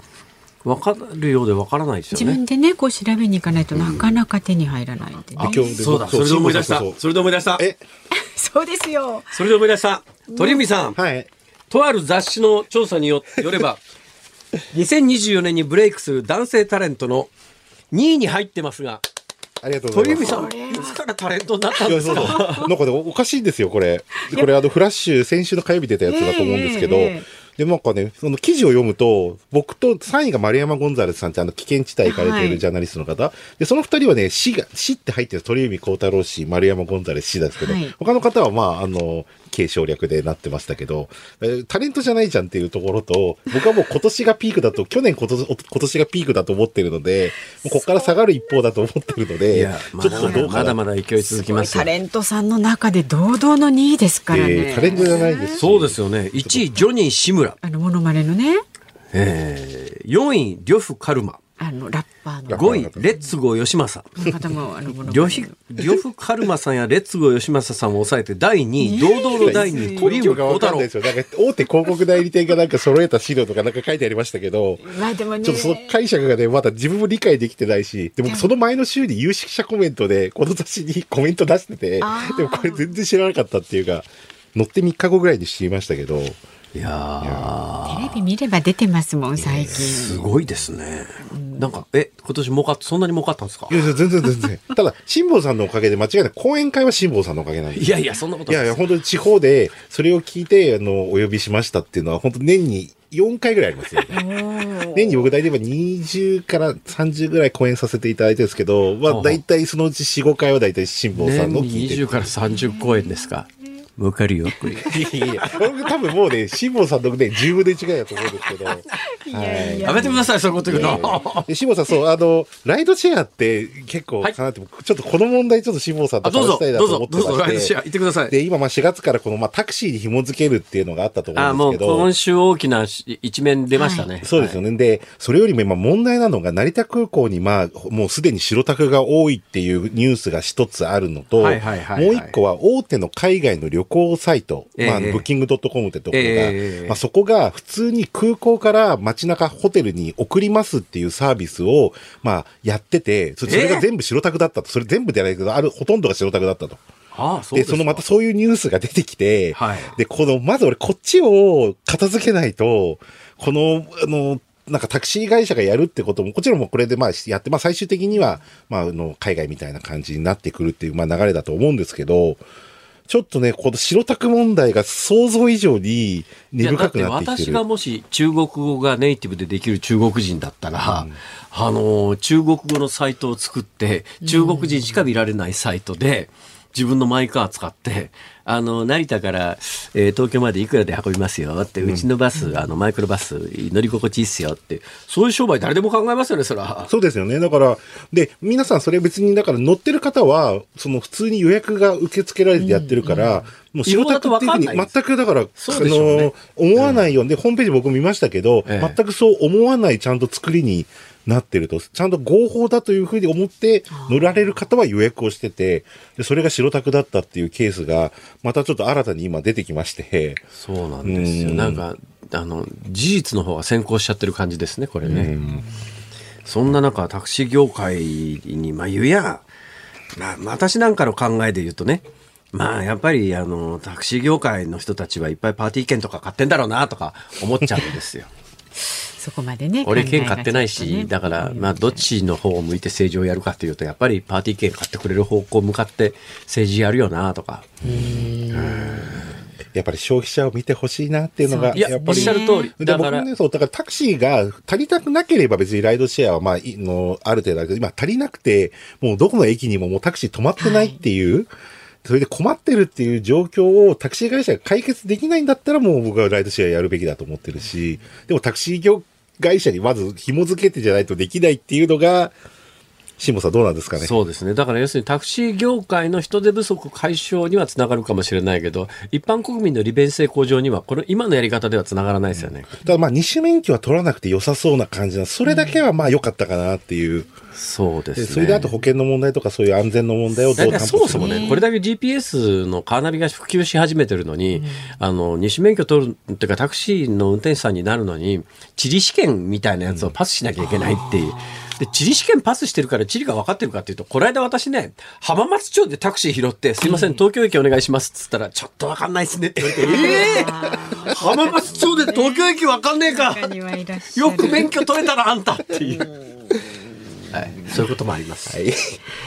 [SPEAKER 2] 分かるようで分からないです
[SPEAKER 3] 自
[SPEAKER 2] よね。
[SPEAKER 3] 分でねこう調べに行かないとなかなか手に入らないんでね。
[SPEAKER 4] で今日で
[SPEAKER 2] そうだそれで思い出した。
[SPEAKER 4] そ
[SPEAKER 2] れで思い出した。
[SPEAKER 4] え？
[SPEAKER 3] そうですよ。
[SPEAKER 2] それで思い出した。鳥海さん。
[SPEAKER 4] はい。
[SPEAKER 2] とある雑誌の調査によよれば、2024年にブレイクする男性タレントの2位に入ってますが、
[SPEAKER 4] ありがとうございます。
[SPEAKER 2] 鳥海さん、いつからタレントになったんですか？
[SPEAKER 4] なんかね、おかしいんですよ、これ。でこれ、あの、フラッシュ、先週の火曜日出たやつだと思うんですけど、
[SPEAKER 3] ええ
[SPEAKER 4] で、なんかね、その記事を読むと、僕と3位が丸山ゴンザレスさんってあの、危険地帯行かれてい
[SPEAKER 3] はい
[SPEAKER 4] るジャーナリストの方。で、その二人はね、死が、死って入ってる鳥海幸太郎氏、丸山ゴンザレス氏ですけど、
[SPEAKER 3] はい
[SPEAKER 4] 他の方はまあ、あの、継承略でなってましたけど、えータレントじゃないじゃんっていうところと、僕はもう今年がピークだと、去年今年、今年がピークだと思ってるので、もうここから下がる一方だと思ってるので、ちょっとどうかな
[SPEAKER 2] まだまだ勢い続きますよ
[SPEAKER 3] タ。レントさんの中で堂々の2位ですからね。
[SPEAKER 4] えータレントじゃないですし
[SPEAKER 2] そうですよね。1位、ジョニー志村。
[SPEAKER 3] あの、モノマネのね、
[SPEAKER 2] えー、4位、呂布カルマ。
[SPEAKER 3] あの、ラッパーの。
[SPEAKER 2] 5位、レッツゴー吉正。
[SPEAKER 3] 方も、あの、モノ
[SPEAKER 2] 呂布呂布カルマさんやレッツゴー吉正さんを抑えて第2位、堂々の第2位、鳥海小太郎
[SPEAKER 4] わかんないで。すよ。なんか大手広告代理店がなんか揃えた資料とかなんか書いてありましたけど、
[SPEAKER 3] まあでもね、
[SPEAKER 4] ちょっとその解釈がね、まだ自分も理解できてないし、でもその前の週に有識者コメントで、この雑誌にコメント出してて、でもこれ全然知らなかったっていうか、乗って3日後ぐらいに知りましたけど、
[SPEAKER 2] いや
[SPEAKER 3] テレビ見れば出てますもん、最
[SPEAKER 2] ー、す
[SPEAKER 3] 近。
[SPEAKER 2] ごいですね。なんか、え、今年儲かっそんなに儲かったんですか？
[SPEAKER 4] いやいや、全然全然。ただ、辛坊さんのおかげで間違いない。講演会は辛坊さんのおかげなんです
[SPEAKER 2] いやいや、そんなこと
[SPEAKER 4] いやいや、
[SPEAKER 2] ないです。
[SPEAKER 4] 本当に地方で、それを聞いて、あの、お呼びしましたっていうのは、本当年に4回ぐらいありますよね。年に僕大体今20から30ぐらい講演させていただいてるんですけど、まあ大体そのうち4、5回は大体辛坊さんの聞いてる
[SPEAKER 2] 20から30公演ですか？儲かるよ、これ。
[SPEAKER 4] いやいや、僕多分もうね、辛坊さんのね、10分の1ぐらいだと思うんですけど。はい
[SPEAKER 2] やめてください、そういうこと言うの。
[SPEAKER 4] で、辛坊さん、そう、あの、ライドシェアって結構、
[SPEAKER 2] はい
[SPEAKER 4] かなって、僕ちょっとこの問題ちょっと辛坊さんと
[SPEAKER 2] あ、どうぞ
[SPEAKER 4] 話したい、な
[SPEAKER 2] どうぞ
[SPEAKER 4] と思っ、てまして。
[SPEAKER 2] どうぞ、ライドシェア、言ってください。
[SPEAKER 4] で、今、まあ4月からこの、まあタクシーに紐付けるっていうのがあったと思
[SPEAKER 2] あ、もう
[SPEAKER 4] うんですけど。
[SPEAKER 2] 今週大きなし一面出ましたね。
[SPEAKER 4] そうですよね。で、それよりも今問題なのが、成田空港にまあ、もうすでに白タクが多いっていうニュースが一つあるのと、もう
[SPEAKER 2] はいはいはいはい
[SPEAKER 4] 一個は大手の海外の旅行サイト、
[SPEAKER 2] ええ。
[SPEAKER 4] まあ、ブッキングドットコムってところが、
[SPEAKER 2] ええ。
[SPEAKER 4] まあ、そこが普通に空港から街中ホテルに送りますっていうサービスを、まあ、やってて、そそれが全部白タクだったと。それ全部ではないけど、ある、ほとんどが白タクだったと。
[SPEAKER 2] ああ、そう
[SPEAKER 4] で、そのまたそういうニュースが出てきて、
[SPEAKER 2] はい。
[SPEAKER 4] で、この、まず俺こっちを片付けないと、この、あの、なんかタクシー会社がやるってことも、こちらもこれでまあやって、まあ最終的には、まああの、海外みたいな感じになってくるっていう、まあ流れだと思うんですけど、ちょっとね、この白タク問題が想像以上に根深くなってきてる。
[SPEAKER 2] 私がもし中国語がネイティブでできる中国人だったら、あの、中国語のサイトを作って、中国人しか見られないサイトで、自分のマイカー使って、あの、成田から、えー東京までいくらで運びますよって、うちのバス、あの、マイクロバス、乗り心地いいっすよって、そういう商売誰でも考えますよね、そら。
[SPEAKER 4] そうですよね。だから、で、皆さんそれ別に、だから乗ってる方は、その普通に予約が受け付けられてやってるから、もう白タクっていうふうに、全くだから、
[SPEAKER 2] そうでしょうね。
[SPEAKER 4] あの、思わないように、で、ホームページ僕見ましたけど、
[SPEAKER 2] ええ。
[SPEAKER 4] 全くそう思わないちゃんと作りになってると、ちゃんと合法だというふうに思って乗られる方は予約をしてて、で、それが白タクだったっていうケースが、またちょっと新たに今出てきまして、
[SPEAKER 2] そうなんですよ。
[SPEAKER 4] うん
[SPEAKER 2] なんか、あの、事実の方が先行しちゃってる感じですね、これね。そんな中、タクシー業界に、まあ、言うや、まあ、私なんかの考えで言うとね、まあ、やっぱり、あの、タクシー業界の人たちはいっぱいパーティー券とか買ってんだろうな、とか思っちゃうんですよ。
[SPEAKER 3] そこまでね。
[SPEAKER 2] 俺券買ってないし、
[SPEAKER 3] ね
[SPEAKER 2] だから、まあ、どっちの方を向いて政治をやるかというと、やっぱりパーティー券買ってくれる方向向かって政治やるよな、とか。
[SPEAKER 4] やっぱり消費者を見てほしいなっていうのが、
[SPEAKER 2] や、
[SPEAKER 4] やっぱり
[SPEAKER 2] おっしゃる通り。
[SPEAKER 4] で
[SPEAKER 2] だから、
[SPEAKER 4] ね、そう、だからタクシーが足りなくなければ別にライドシェアはまあ、いの、ある程度あるけど、今足りなくて、もうどこの駅にももうタクシー止まってないっていう、それで困ってるっていう状況をタクシー会社が解決できないんだったらもう僕はライドシェアやるべきだと思ってるし、でもタクシー業会社にまず紐付けてじゃないとできないっていうのが、辛坊さんどうなんですかね？
[SPEAKER 2] そうですね。だから要するにタクシー業界の人手不足解消にはつながるかもしれないけど、一般国民の利便性向上には、この今のやり方ではつながらないですよね。
[SPEAKER 4] ただまあ二種免許は取らなくて良さそうな感じな、それだけはまあ良かったかなっていう。
[SPEAKER 2] そうですね。
[SPEAKER 4] でそれであと保険の問題とかそういう安全の問題をどう担保する
[SPEAKER 2] そもそもね、これだけ GPS のカーナビが普及し始めてるのに、あの、二種免許取る、っていうかタクシーの運転手さんになるのに、地理試験みたいなやつをパスしなきゃいけないっていう、で、地理試験パスしてるから地理が分かってるかっていうと、この間私ね、浜松町でタクシー拾って、すいません、東京駅お願いしますっつったら、ちょっと分かんないっすねって言われて、えー？浜松町で東京駅分かんねえか。よく免許取れたな、あんたっていう。はい、そういうこともあります。
[SPEAKER 4] はい。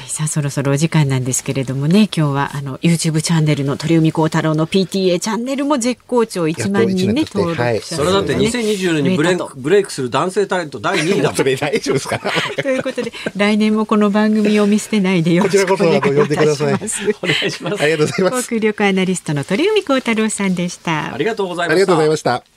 [SPEAKER 3] さあそろそろお時間なんですけれどもね今日はあの YouTube チャンネルの鳥海高太郎の PTA チャンネルも絶好調1万人ね登録者数
[SPEAKER 2] それだって
[SPEAKER 3] がね
[SPEAKER 2] 2020年にブレイクブレイクする男性タレント第2位だもん
[SPEAKER 4] そ。れ大丈夫ですか？
[SPEAKER 3] ということで来年もこの番組を見捨てないでよろしくお願いいたし
[SPEAKER 4] こちらこそ呼んでください
[SPEAKER 3] ます。
[SPEAKER 2] お願いします
[SPEAKER 4] あ。りがとうございます。
[SPEAKER 3] 航空力アナリストの鳥海高太郎さんでした
[SPEAKER 2] あ。りがとうございました。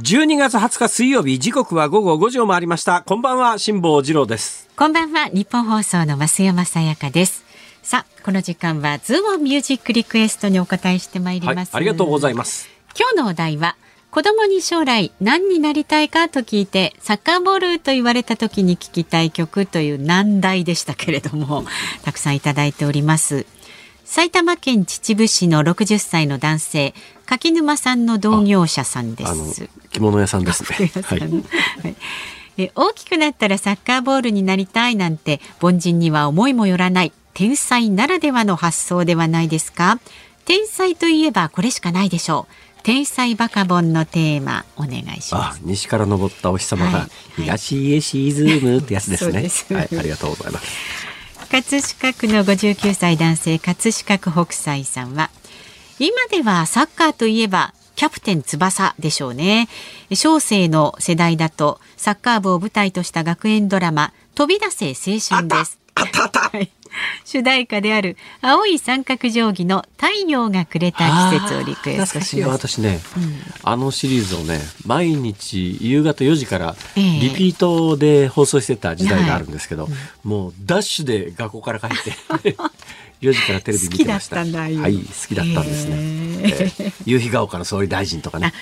[SPEAKER 2] 12月20日水曜日時刻は午後5時を回りました。こんばんは辛坊治郎です。
[SPEAKER 3] こんばんは日本放送の増山さやかです。さあこの時間はズームミュージックリクエストにお答えしてまいり
[SPEAKER 2] はい
[SPEAKER 3] ます、
[SPEAKER 2] ありがとうございます。
[SPEAKER 3] 今日のお題は子供に将来何になりたいかと聞いてサッカーボールと言われた時に聞きたい曲という難題でしたけれどもたくさんいただいております埼玉県秩父市の60歳の男性柿沼さんの同業者さんです。
[SPEAKER 2] 着物屋さんですね。はい。
[SPEAKER 3] はい。え大きくなったらサッカーボールになりたいなんて凡人には思いもよらない天才ならではの発想ではないですか？天才といえばこれしかないでしょう。天才バカボンのテーマお願いしま
[SPEAKER 2] あ
[SPEAKER 3] す
[SPEAKER 2] 西から昇ったお日様が
[SPEAKER 3] はい。
[SPEAKER 2] 東へ沈むってやつですね、
[SPEAKER 3] そうです。
[SPEAKER 2] はい。ありがとうございます
[SPEAKER 3] 葛飾区の59歳男性葛飾区北斎さんは今ではサッカーといえばキャプテン翼でしょうね。小生の世代だとサッカー部を舞台とした学園ドラマ飛び出せ青春です。はい主題歌である青い三角定規の太陽がくれた季節をリクエスト
[SPEAKER 2] し
[SPEAKER 3] ます。
[SPEAKER 2] 私ね、あのシリーズをね毎日夕方4時から
[SPEAKER 3] ええ。
[SPEAKER 2] リピートで放送してた時代があるんですけど、もうダッシュで学校から帰って 4時からテレビ見てました。
[SPEAKER 3] 好きだったんだああいう
[SPEAKER 2] はい好きだったんですね、ええ。夕日が丘の総理大臣とかね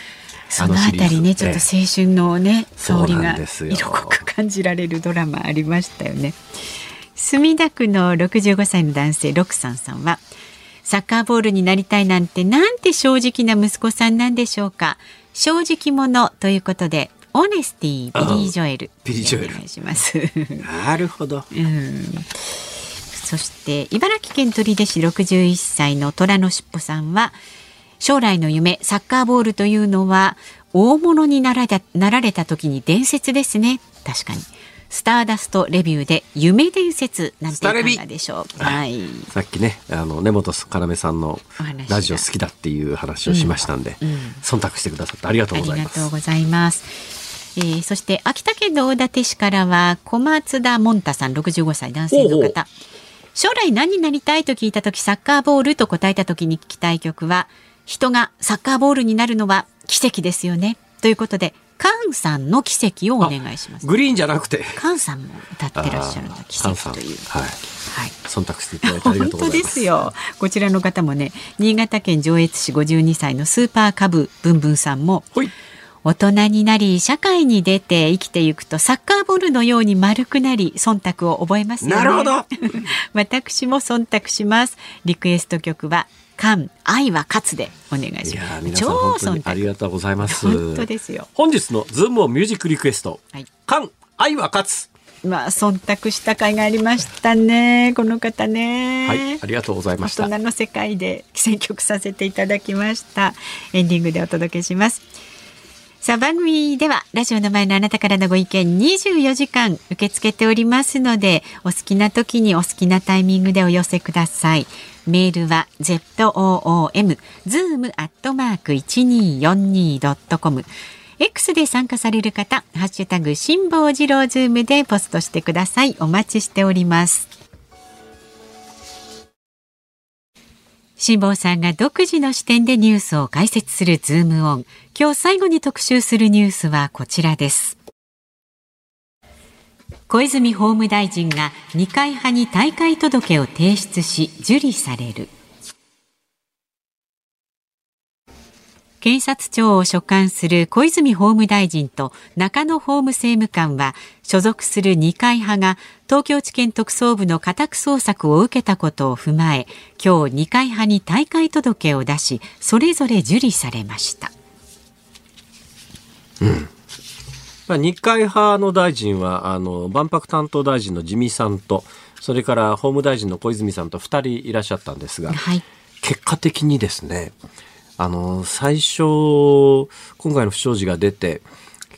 [SPEAKER 3] そのあたりねちょっと青春のね
[SPEAKER 2] そう
[SPEAKER 3] 香りが
[SPEAKER 2] なんですよ。
[SPEAKER 3] 色濃く感じられるドラマありましたよね墨田区の65歳の男性六さんさんはサッカーボールになりたいなんてなんて正直な息子さんなんでしょうか？正直者ということでオネスティビリー・ジョエル
[SPEAKER 2] ビリージョエル。
[SPEAKER 3] お願いします。
[SPEAKER 2] なるほど。
[SPEAKER 3] うん。そして茨城県取手市61歳の虎のしっぽさんは将来の夢サッカーボールというのは大物になられたなられた時に伝説ですね。確かにスターダストレビューで夢伝説なんていかがでしょう。はい。
[SPEAKER 2] さっきねあの根本要さんのラジオ好きだっていう話をしましたんで、忖度してくださってありがとう
[SPEAKER 3] あり
[SPEAKER 2] ございます。
[SPEAKER 3] がとうございます。えーそして秋田県の大館市からは小松田もんたさん65歳男性の方。将来何になりたいと聞いた時サッカーボールと答えた時に聞きたい曲は人がサッカーボールになるのは奇跡ですよね。ということでカンさんの奇跡をお願いします。
[SPEAKER 2] グリーンじゃなくて。
[SPEAKER 3] カンさんも歌ってらっしゃるんだ奇跡という。
[SPEAKER 2] はい。
[SPEAKER 3] はい。
[SPEAKER 2] 忖度していただいてありが
[SPEAKER 3] 本当で
[SPEAKER 2] とうございます。
[SPEAKER 3] すよ。こちらの方もね新潟県上越市52歳のスーパーカブブンブンさんも
[SPEAKER 2] ほい。
[SPEAKER 3] 大人になり社会に出て生きていくとサッカーボールのように丸くなり忖度を覚えますよね。
[SPEAKER 2] なるほど。
[SPEAKER 3] 私も忖度します。リクエスト曲は「KAN 愛は勝つ」でお願いします。
[SPEAKER 2] ー皆さん本当にありがとうございます。
[SPEAKER 3] 本当ですよ。
[SPEAKER 2] 本日のズームオンミュージックリクエスト。
[SPEAKER 3] はい
[SPEAKER 2] 「KAN 愛は勝つ」
[SPEAKER 3] まあ忖度した甲斐がありましたねこの方ね。
[SPEAKER 2] はい、ありがとうございました。
[SPEAKER 3] 大人の世界で選曲させていただきました。エンディングでお届けします。さあ番組ではラジオの前のあなたからのご意見24時間受け付けておりますのでお好きな時にお好きなタイミングでお寄せくださいメールは zoom zoom アットマーク 1242.com X で参加される方、ハッシュタグ辛坊治郎ズームでポストしてください。お待ちしております。辛坊さんが独自の視点でニュースを解説するズームオン。今日最後に特集するニュースはこちらです。小泉法務大臣が二階派に大会届を提出し受理される。検察庁を所管する小泉法務大臣と中野法務政務官は所属する二階派が東京地検特捜部の家宅捜索を受けたことを踏まえ今日二階派に大会届を出しそれぞれ受理されました
[SPEAKER 2] まあ、日会派の大臣は、あの、万博担当大臣の自見さんと、それから法務大臣の小泉さんと二人いらっしゃったんですが、
[SPEAKER 3] はい。
[SPEAKER 2] 結果的にですね、あの、最初、今回の不祥事が出て、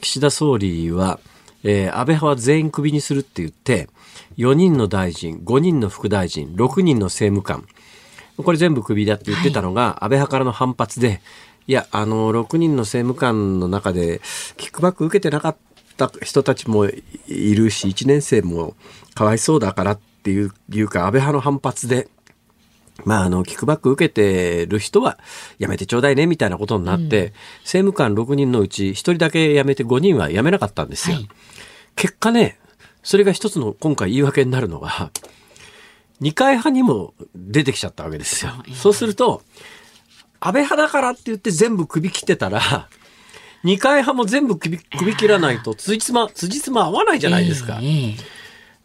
[SPEAKER 2] 岸田総理は、えー安倍派は全員クビにするって言って、4人の大臣、5人の副大臣、6人の政務官、これ全部クビだって言ってたのが、安倍派からの反発で、いや、あの、6人の政務官の中で、キックバック受けてなかった人たちもいるし、1年生もかわいそうだからっていういうか、安倍派の反発で、まあ、あの、キックバック受けてる人は、やめてちょうだいね、みたいなことになって、政務官6人のうち1人だけ辞めて5人は辞めなかったんですよ。
[SPEAKER 3] はい
[SPEAKER 2] 結果ね、それが一つの今回言い訳になるのは、二階派にも出てきちゃったわけですよ。そうすると、安倍派だからって言って全部首切ってたら、二階派も全部首首切らないと、辻褄、辻褄合わないじゃないですか。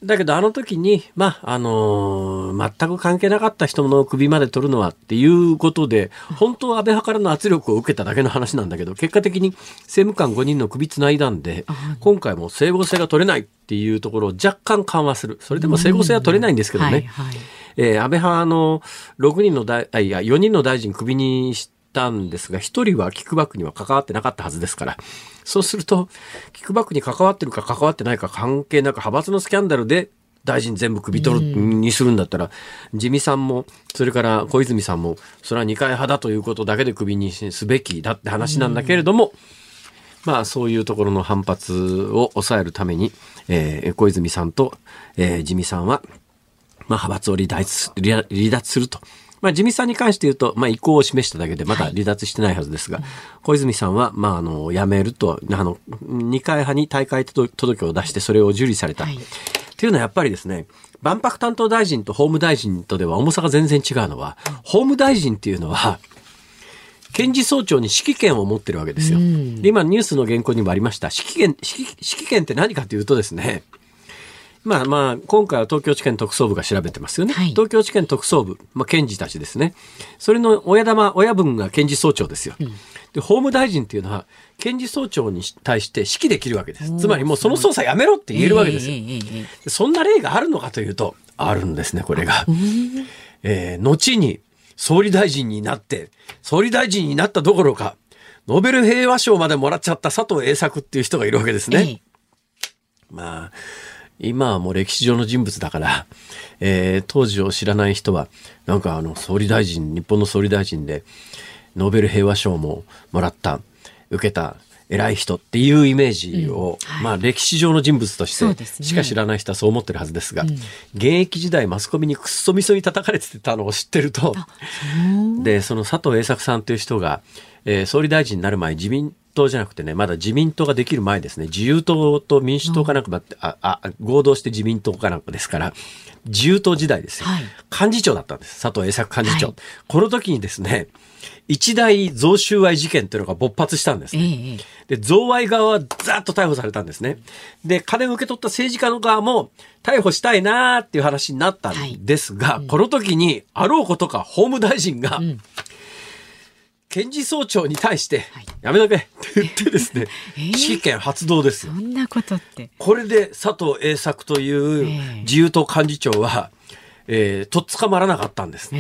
[SPEAKER 2] だけどあの時に、まあ、あのー全く関係なかった人の首まで取るのはっていうことで、本当は安倍派からの圧力を受けただけの話なんだけど、結果的に政務官5人の首つないだんで、今回も整合性が取れないっていうところを若干緩和する。それでも整合性は取れないんですけどね。
[SPEAKER 3] はいはい
[SPEAKER 2] えー安倍派の6人の大、あいや、4人の大臣首にしたんですが、1人はキックバックには関わってなかったはずですから、そうすると、キックバックに関わってるか関わってないか関係なく、派閥のスキャンダルで大臣全部首取る、にするんだったら、自見さんも、それから小泉さんも、それは二階派だということだけで首にすべきだって話なんだけれども、まあそういうところの反発を抑えるために、えー小泉さんと、えー自見さんは、まあ、派閥を離脱離脱すると。まあ、自民さんに関して言うと、まあ、意向を示しただけで、まだ離脱してないはずですが、小泉さんは、まあ、あの、辞めると、あの、二階派に大会届届を出して、それを受理された。
[SPEAKER 3] はい
[SPEAKER 2] っていうのはやっぱりですね、万博担当大臣と法務大臣とでは重さが全然違うのは、法務大臣っていうのは、検事総長に指揮権を持ってるわけですよ。で今ニュースの原稿にもありました。指揮権、指揮権って何かというとですね、まあまあ、今回は東京地検特捜部が調べてますよね。
[SPEAKER 3] はい
[SPEAKER 2] 東京地検特捜部、まあ、検事たちですね。それの親玉、親分が検事総長ですよ。で、法務大臣っていうのは、検事総長に対して指揮できるわけです。つまりもうその捜査やめろって言えるわけですよ。そんな例があるのかというと、あるんですね、これが。えー後に総理大臣になって、総理大臣になったどころか、ノーベル平和賞までもらっちゃった佐藤栄作っていう人がいるわけですね。まあ、今はもう歴史上の人物だから、えー当時を知らない人は、なんかあの、総理大臣、日本の総理大臣で、ノーベル平和賞ももらった、受けた、偉い人っていうイメージを、
[SPEAKER 3] はい。
[SPEAKER 2] まあ歴史上の人物としてしか知らない人はそう思ってるはずですが、現役時代マスコミにくっそみそに叩かれてたのを知ってると、で、その佐藤栄作さんという人が、えー総理大臣になる前、自民党じゃなくてね、まだ自民党ができる前ですね、自由党と民主党かなんかばって、あ、あ、合同して自民党かなんかですから、自由党時代ですよ。
[SPEAKER 3] はい
[SPEAKER 2] 幹事長だったんです。佐藤栄作幹事長。
[SPEAKER 3] はい
[SPEAKER 2] この時にですね、一大贈収賄事件っていうのが勃発したんですね。で、贈賄側はざーっと逮捕されたんですね。で、金を受け取った政治家の側も逮捕したいなーっていう話になったんですが、この時に、あろうことか法務大臣が、検事総長に対して
[SPEAKER 3] はい、
[SPEAKER 2] やめとけって言ってですね、
[SPEAKER 3] えー
[SPEAKER 2] 指揮権発動ですよ。
[SPEAKER 3] そんなことって。
[SPEAKER 2] これで佐藤栄作という
[SPEAKER 3] ええ
[SPEAKER 2] 自由党幹事長は、えーとっ捕まらなかったんです。
[SPEAKER 3] え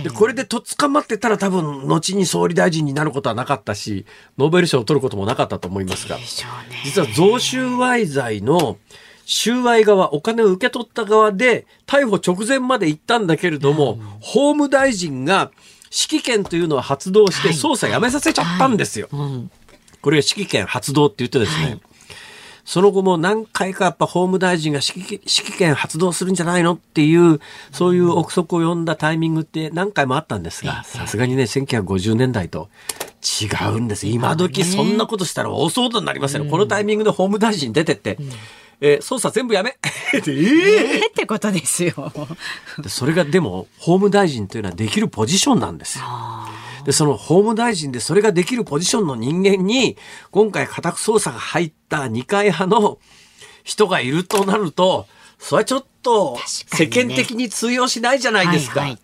[SPEAKER 3] え
[SPEAKER 2] でこれでとっ捕まってたら多分後に総理大臣になることはなかったしノーベル賞を取ることもなかったと思いますが。実は贈収賄罪の収賄側お金を受け取った側で逮捕直前まで行ったんだけれども、法務大臣が指揮権というのを発動して
[SPEAKER 3] はい。
[SPEAKER 2] 捜査やめさせちゃったんですよ。
[SPEAKER 3] うん。
[SPEAKER 2] これが指揮権発動って言ってですね、
[SPEAKER 3] はい。
[SPEAKER 2] その後も何回かやっぱ法務大臣が指揮権発動するんじゃないのっていう、そういう憶測を呼んだタイミングって何回もあったんですが、さすがにね、1950年代と違うんです。今時そんなことしたら大騒動になりますよ、このタイミングで法務大臣出てって、えー捜査全部やめ ってえ
[SPEAKER 3] ええってことですよ。
[SPEAKER 2] それがでも法務大臣というのはできるポジションなんですよ。で、その法務大臣でそれができるポジションの人間に、今回家宅捜査が入った二階派の人がいるとなると、それはちょっと世間的に通用しないじゃないですか。
[SPEAKER 3] はいはい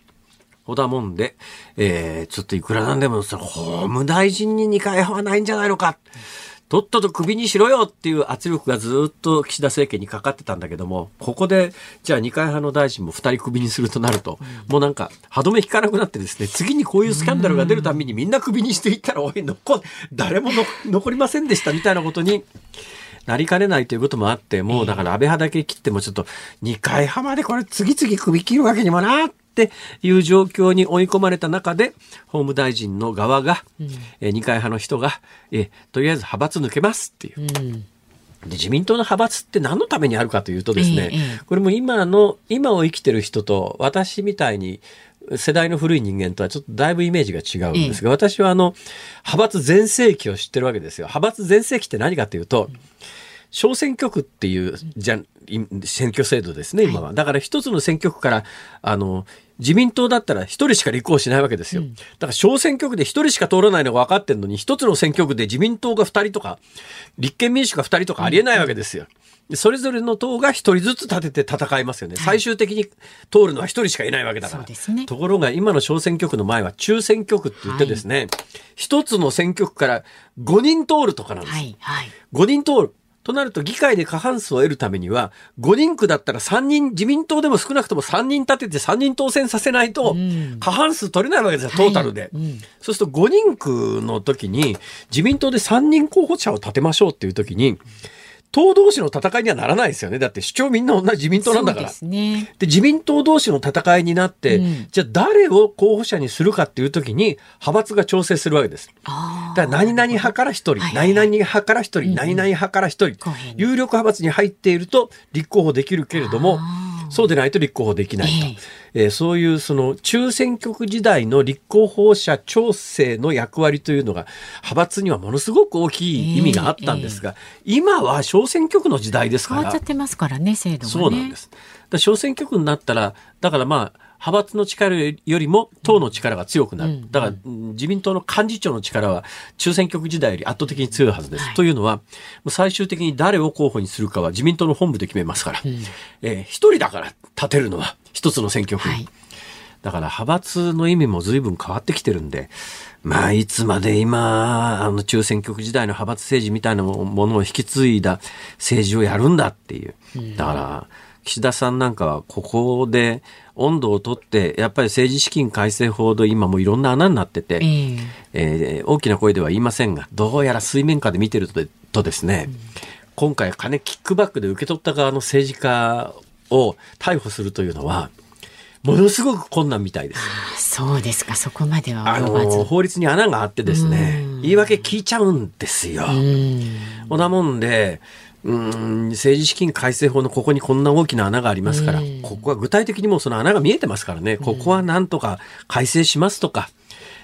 [SPEAKER 2] ほだもんで、えー、ちょっといくらなんでも、その法務大臣に二階派はないんじゃないのか。とっとと首にしろよっていう圧力がずっと岸田政権にかかってたんだけども、ここで、じゃあ二階派の大臣も二人首にするとなると、もうなんか歯止め引かなくなってですね、次にこういうスキャンダルが出るたびにみんな首にしていったら、おい、残、誰もの残りませんでしたみたいなことに、なりかねないということもあって、もうだから安倍派だけ切ってもちょっと二階派までこれ次々首切るわけにもなっていう状況に追い込まれた中で、法務大臣の側が、えー二階派の人が、えーとりあえず派閥抜けますっていう。
[SPEAKER 3] うん。
[SPEAKER 2] で自民党の派閥って何のためにあるかというとですね、
[SPEAKER 3] ええええ
[SPEAKER 2] これも今の、今を生きてる人と私みたいに世代の古い人間とはちょっとだいぶイメージが違うんですが、私はあの、派閥全盛期を知ってるわけですよ。派閥全盛期って何かというと、小選挙区っていうじゃんい選挙制度ですね、今は。だから一つの選挙区から、あの、自民党だったら一人しか立候補しないわけですよ。だから小選挙区で一人しか通らないのが分かってるのに、一つの選挙区で自民党が二人とか、立憲民主が二人とかありえないわけですよ。でそれぞれの党が一人ずつ立てて戦いますよね。最終的に通るのは一人しかいないわけだから。
[SPEAKER 3] ね
[SPEAKER 2] ところが今の小選挙区の前は中選挙区って言ってですね、一つの選挙区から5人通るとかなんです。
[SPEAKER 3] はいはい。
[SPEAKER 2] 5人通る。となると議会で過半数を得るためには、5人区だったら3人、自民党でも少なくとも3人立てて3人当選させないと、過半数取れないわけですよ、トータルで。そうすると5人区の時に、自民党で3人候補者を立てましょうっていう時に、党同士の戦いにはならないですよね。だって主張みんな同じ自民党なんだから。
[SPEAKER 3] そうですね。
[SPEAKER 2] で、自民党同士の戦いになって、
[SPEAKER 3] うん
[SPEAKER 2] じゃあ誰を候補者にするかっていう時に、派閥が調整するわけです。
[SPEAKER 3] あ
[SPEAKER 2] だから何々派から一人、
[SPEAKER 3] はい
[SPEAKER 2] 何々派から一人、何々派から一人有力派閥に入っていると立候補できるけれども
[SPEAKER 3] あ、
[SPEAKER 2] そうでないと立候補できないと。
[SPEAKER 3] ええ
[SPEAKER 2] えーそういうその中選挙区時代の立候補者調整の役割というのが派閥にはものすごく大きい意味があったんですが、今は小選挙区の時代ですから
[SPEAKER 3] 変わっちゃっ、てますからね、制度がね。
[SPEAKER 2] そうなんです。だ小選挙区になったら、だからまあ、派閥の力よりも党の力が強くなる。だから、うん自民党の幹事長の力は中選挙区時代より圧倒的に強いはずです。
[SPEAKER 3] はい
[SPEAKER 2] というのは、最終的に誰を候補にするかは自民党の本部で決めますから、えー一人だから立てるのは一つの選挙区に。
[SPEAKER 3] はい
[SPEAKER 2] だから派閥の意味も随分変わってきてるんで、まあいつまで今、あの中選挙区時代の派閥政治みたいなものを引き継いだ政治をやるんだっていう。だから、岸田さんなんかはここで温度をとって、やっぱり政治資金改正法で今もういろんな穴になってて、
[SPEAKER 3] ええ。
[SPEAKER 2] えー大きな声では言いませんが、どうやら水面下で見てるとでとですね、今回金キックバックで受け取った側の政治家を逮捕するというのは、ものすごく困難みたいです。
[SPEAKER 3] そうですか、そこまでは
[SPEAKER 2] 法律に穴があってですね
[SPEAKER 3] うん、
[SPEAKER 2] 言い訳聞いちゃうんですよ。
[SPEAKER 3] うん。
[SPEAKER 2] ほなもんで、うん、政治資金改正法のここにこんな大きな穴がありますから、
[SPEAKER 3] うん
[SPEAKER 2] ここは具体的にもうその穴が見えてますからね、ここはなんとか改正しますとか、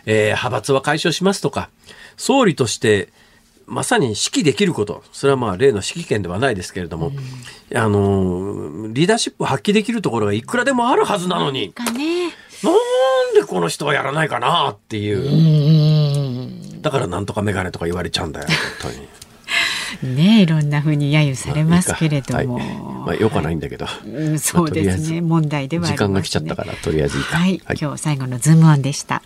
[SPEAKER 2] えー派閥は解消しますとか、総理としてまさに指揮できること、それはまあ例の指揮権ではないですけれども、あの、リーダーシップを発揮できるところがいくらでもあるはずなのに。なんでこの人はやらないかなっていう
[SPEAKER 3] う。ん。
[SPEAKER 2] だからなんとかメガネとか言われちゃうんだよ、本当に。
[SPEAKER 3] ねいろんなふうに揶揄されますけれども、まあ、
[SPEAKER 2] はい。まあ、よかないんだけど、
[SPEAKER 3] うん、そうですね、
[SPEAKER 2] まあ、
[SPEAKER 3] 問題では、ね、
[SPEAKER 2] 時間が来ちゃったからとりあえずいいか、
[SPEAKER 3] はい、はい、今日最後のズームオンでした。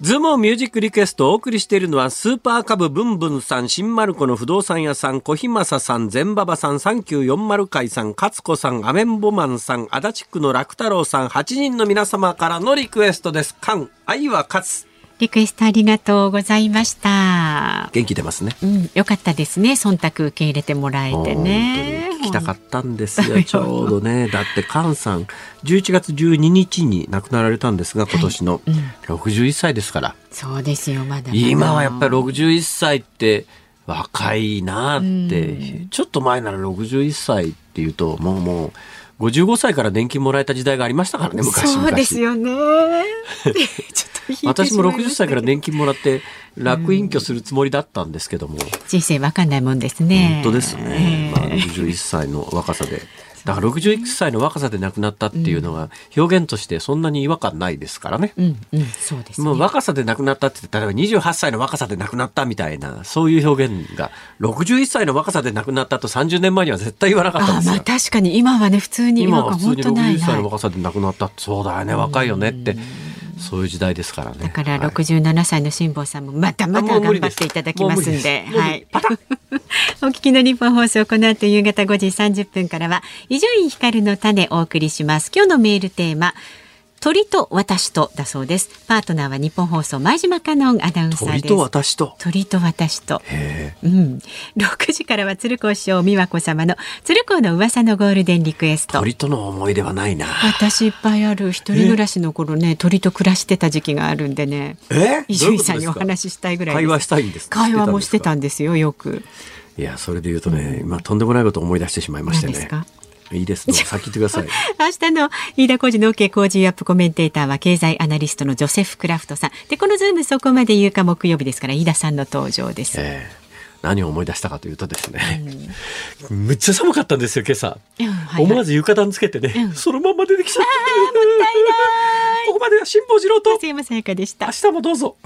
[SPEAKER 2] ズームミュージックリクエストをお送りしているのは、スーパーカブブンブンさん、新丸子の不動産屋さん、小日正さん、全馬場さん、3940会さん、勝子さん、アメンボマンさん、足立区の楽太郎さん、8人の皆様からのリクエストです。 KAN、愛は勝つ。
[SPEAKER 3] リクエストありがとうございました。
[SPEAKER 2] 元気出ますね。
[SPEAKER 3] うん、よかったですね。忖度受け入れてもらえてね。
[SPEAKER 2] 聞きたかったんですよ、ちょうどね。だって、菅さん、11月12日に亡くなられたんですが、今年の61歳ですから。
[SPEAKER 3] そうですよ、まだまだ
[SPEAKER 2] 今はやっぱり61歳って若いなって、ちょっと前なら61歳っていうと、もうもう、55歳から年金もらえた時代がありましたからね、昔々
[SPEAKER 3] そうですよね。
[SPEAKER 2] 私も60
[SPEAKER 3] した
[SPEAKER 2] 歳から年金もらって楽隠居するつもりだったんですけども、
[SPEAKER 3] 人生わかんないもんですね。
[SPEAKER 2] 本当ですね、まあ、
[SPEAKER 3] ええ
[SPEAKER 2] 61歳の若さで。だから61歳の若さで亡くなったっていうのは表現としてそんなに違和感ないですからね。
[SPEAKER 3] うんうん、そうですね。
[SPEAKER 2] もう若さで亡くなったって言って例えば28歳の若さで亡くなったみたいなそういう表現が61歳の若さで亡くなったと30年前には絶対言わなかったんですよ
[SPEAKER 3] あまあ。確かに今はね普通に
[SPEAKER 2] 今
[SPEAKER 3] 今は
[SPEAKER 2] は普通に
[SPEAKER 3] 本当ない
[SPEAKER 2] 61歳の。若さで亡くなったそうだよね若いよねってそういう時代ですからね。
[SPEAKER 3] だから
[SPEAKER 2] はい。
[SPEAKER 3] 67歳の辛坊さんもまだまだ頑張っていただきますんで、はい。お聞きの日本放送この後夕方5時30分からは伊集院光の種お送りします。今日のメールテーマ鳥と私とだそうです。パートナーは日本放送前島香音アナウンサーです。
[SPEAKER 2] 鳥と私と。
[SPEAKER 3] 鳥と私と。
[SPEAKER 2] へ
[SPEAKER 3] うん。6時からは鶴光師匠美和子様の鶴光の噂のゴールデンリクエス
[SPEAKER 2] え
[SPEAKER 3] ト。
[SPEAKER 2] 鳥との思い出はないな。
[SPEAKER 3] 私いっぱいある一人暮らしの頃ね鳥と暮らしてた時期があるんでね
[SPEAKER 2] え？
[SPEAKER 3] 伊集院さんにお話ししたいぐらい
[SPEAKER 2] 会話したいんですか？
[SPEAKER 3] 会話もしてた
[SPEAKER 2] ん
[SPEAKER 3] んですよよく
[SPEAKER 2] いやそれで言うとね、今とんでもないことを思い出してしまいましてね
[SPEAKER 3] 何ですか？
[SPEAKER 2] いいです。どうぞ。先言ってください。
[SPEAKER 3] 明日の飯田浩二の OK 工事アップコメンテーターは経済アナリストのジョセフ・クラフトさん。でこのズームそこまで言うか木曜日ですから飯田さんの登場です、
[SPEAKER 2] ええ。何を思い出したかというとですね、めっちゃ寒かったんですよ今朝、
[SPEAKER 3] うんはいはい。
[SPEAKER 2] 思わず床暖つけてね、
[SPEAKER 3] うん。
[SPEAKER 2] そのまま出てきちゃった ここまでは辛坊治郎と。
[SPEAKER 3] 増山さやかでした。
[SPEAKER 2] 明日もどうぞ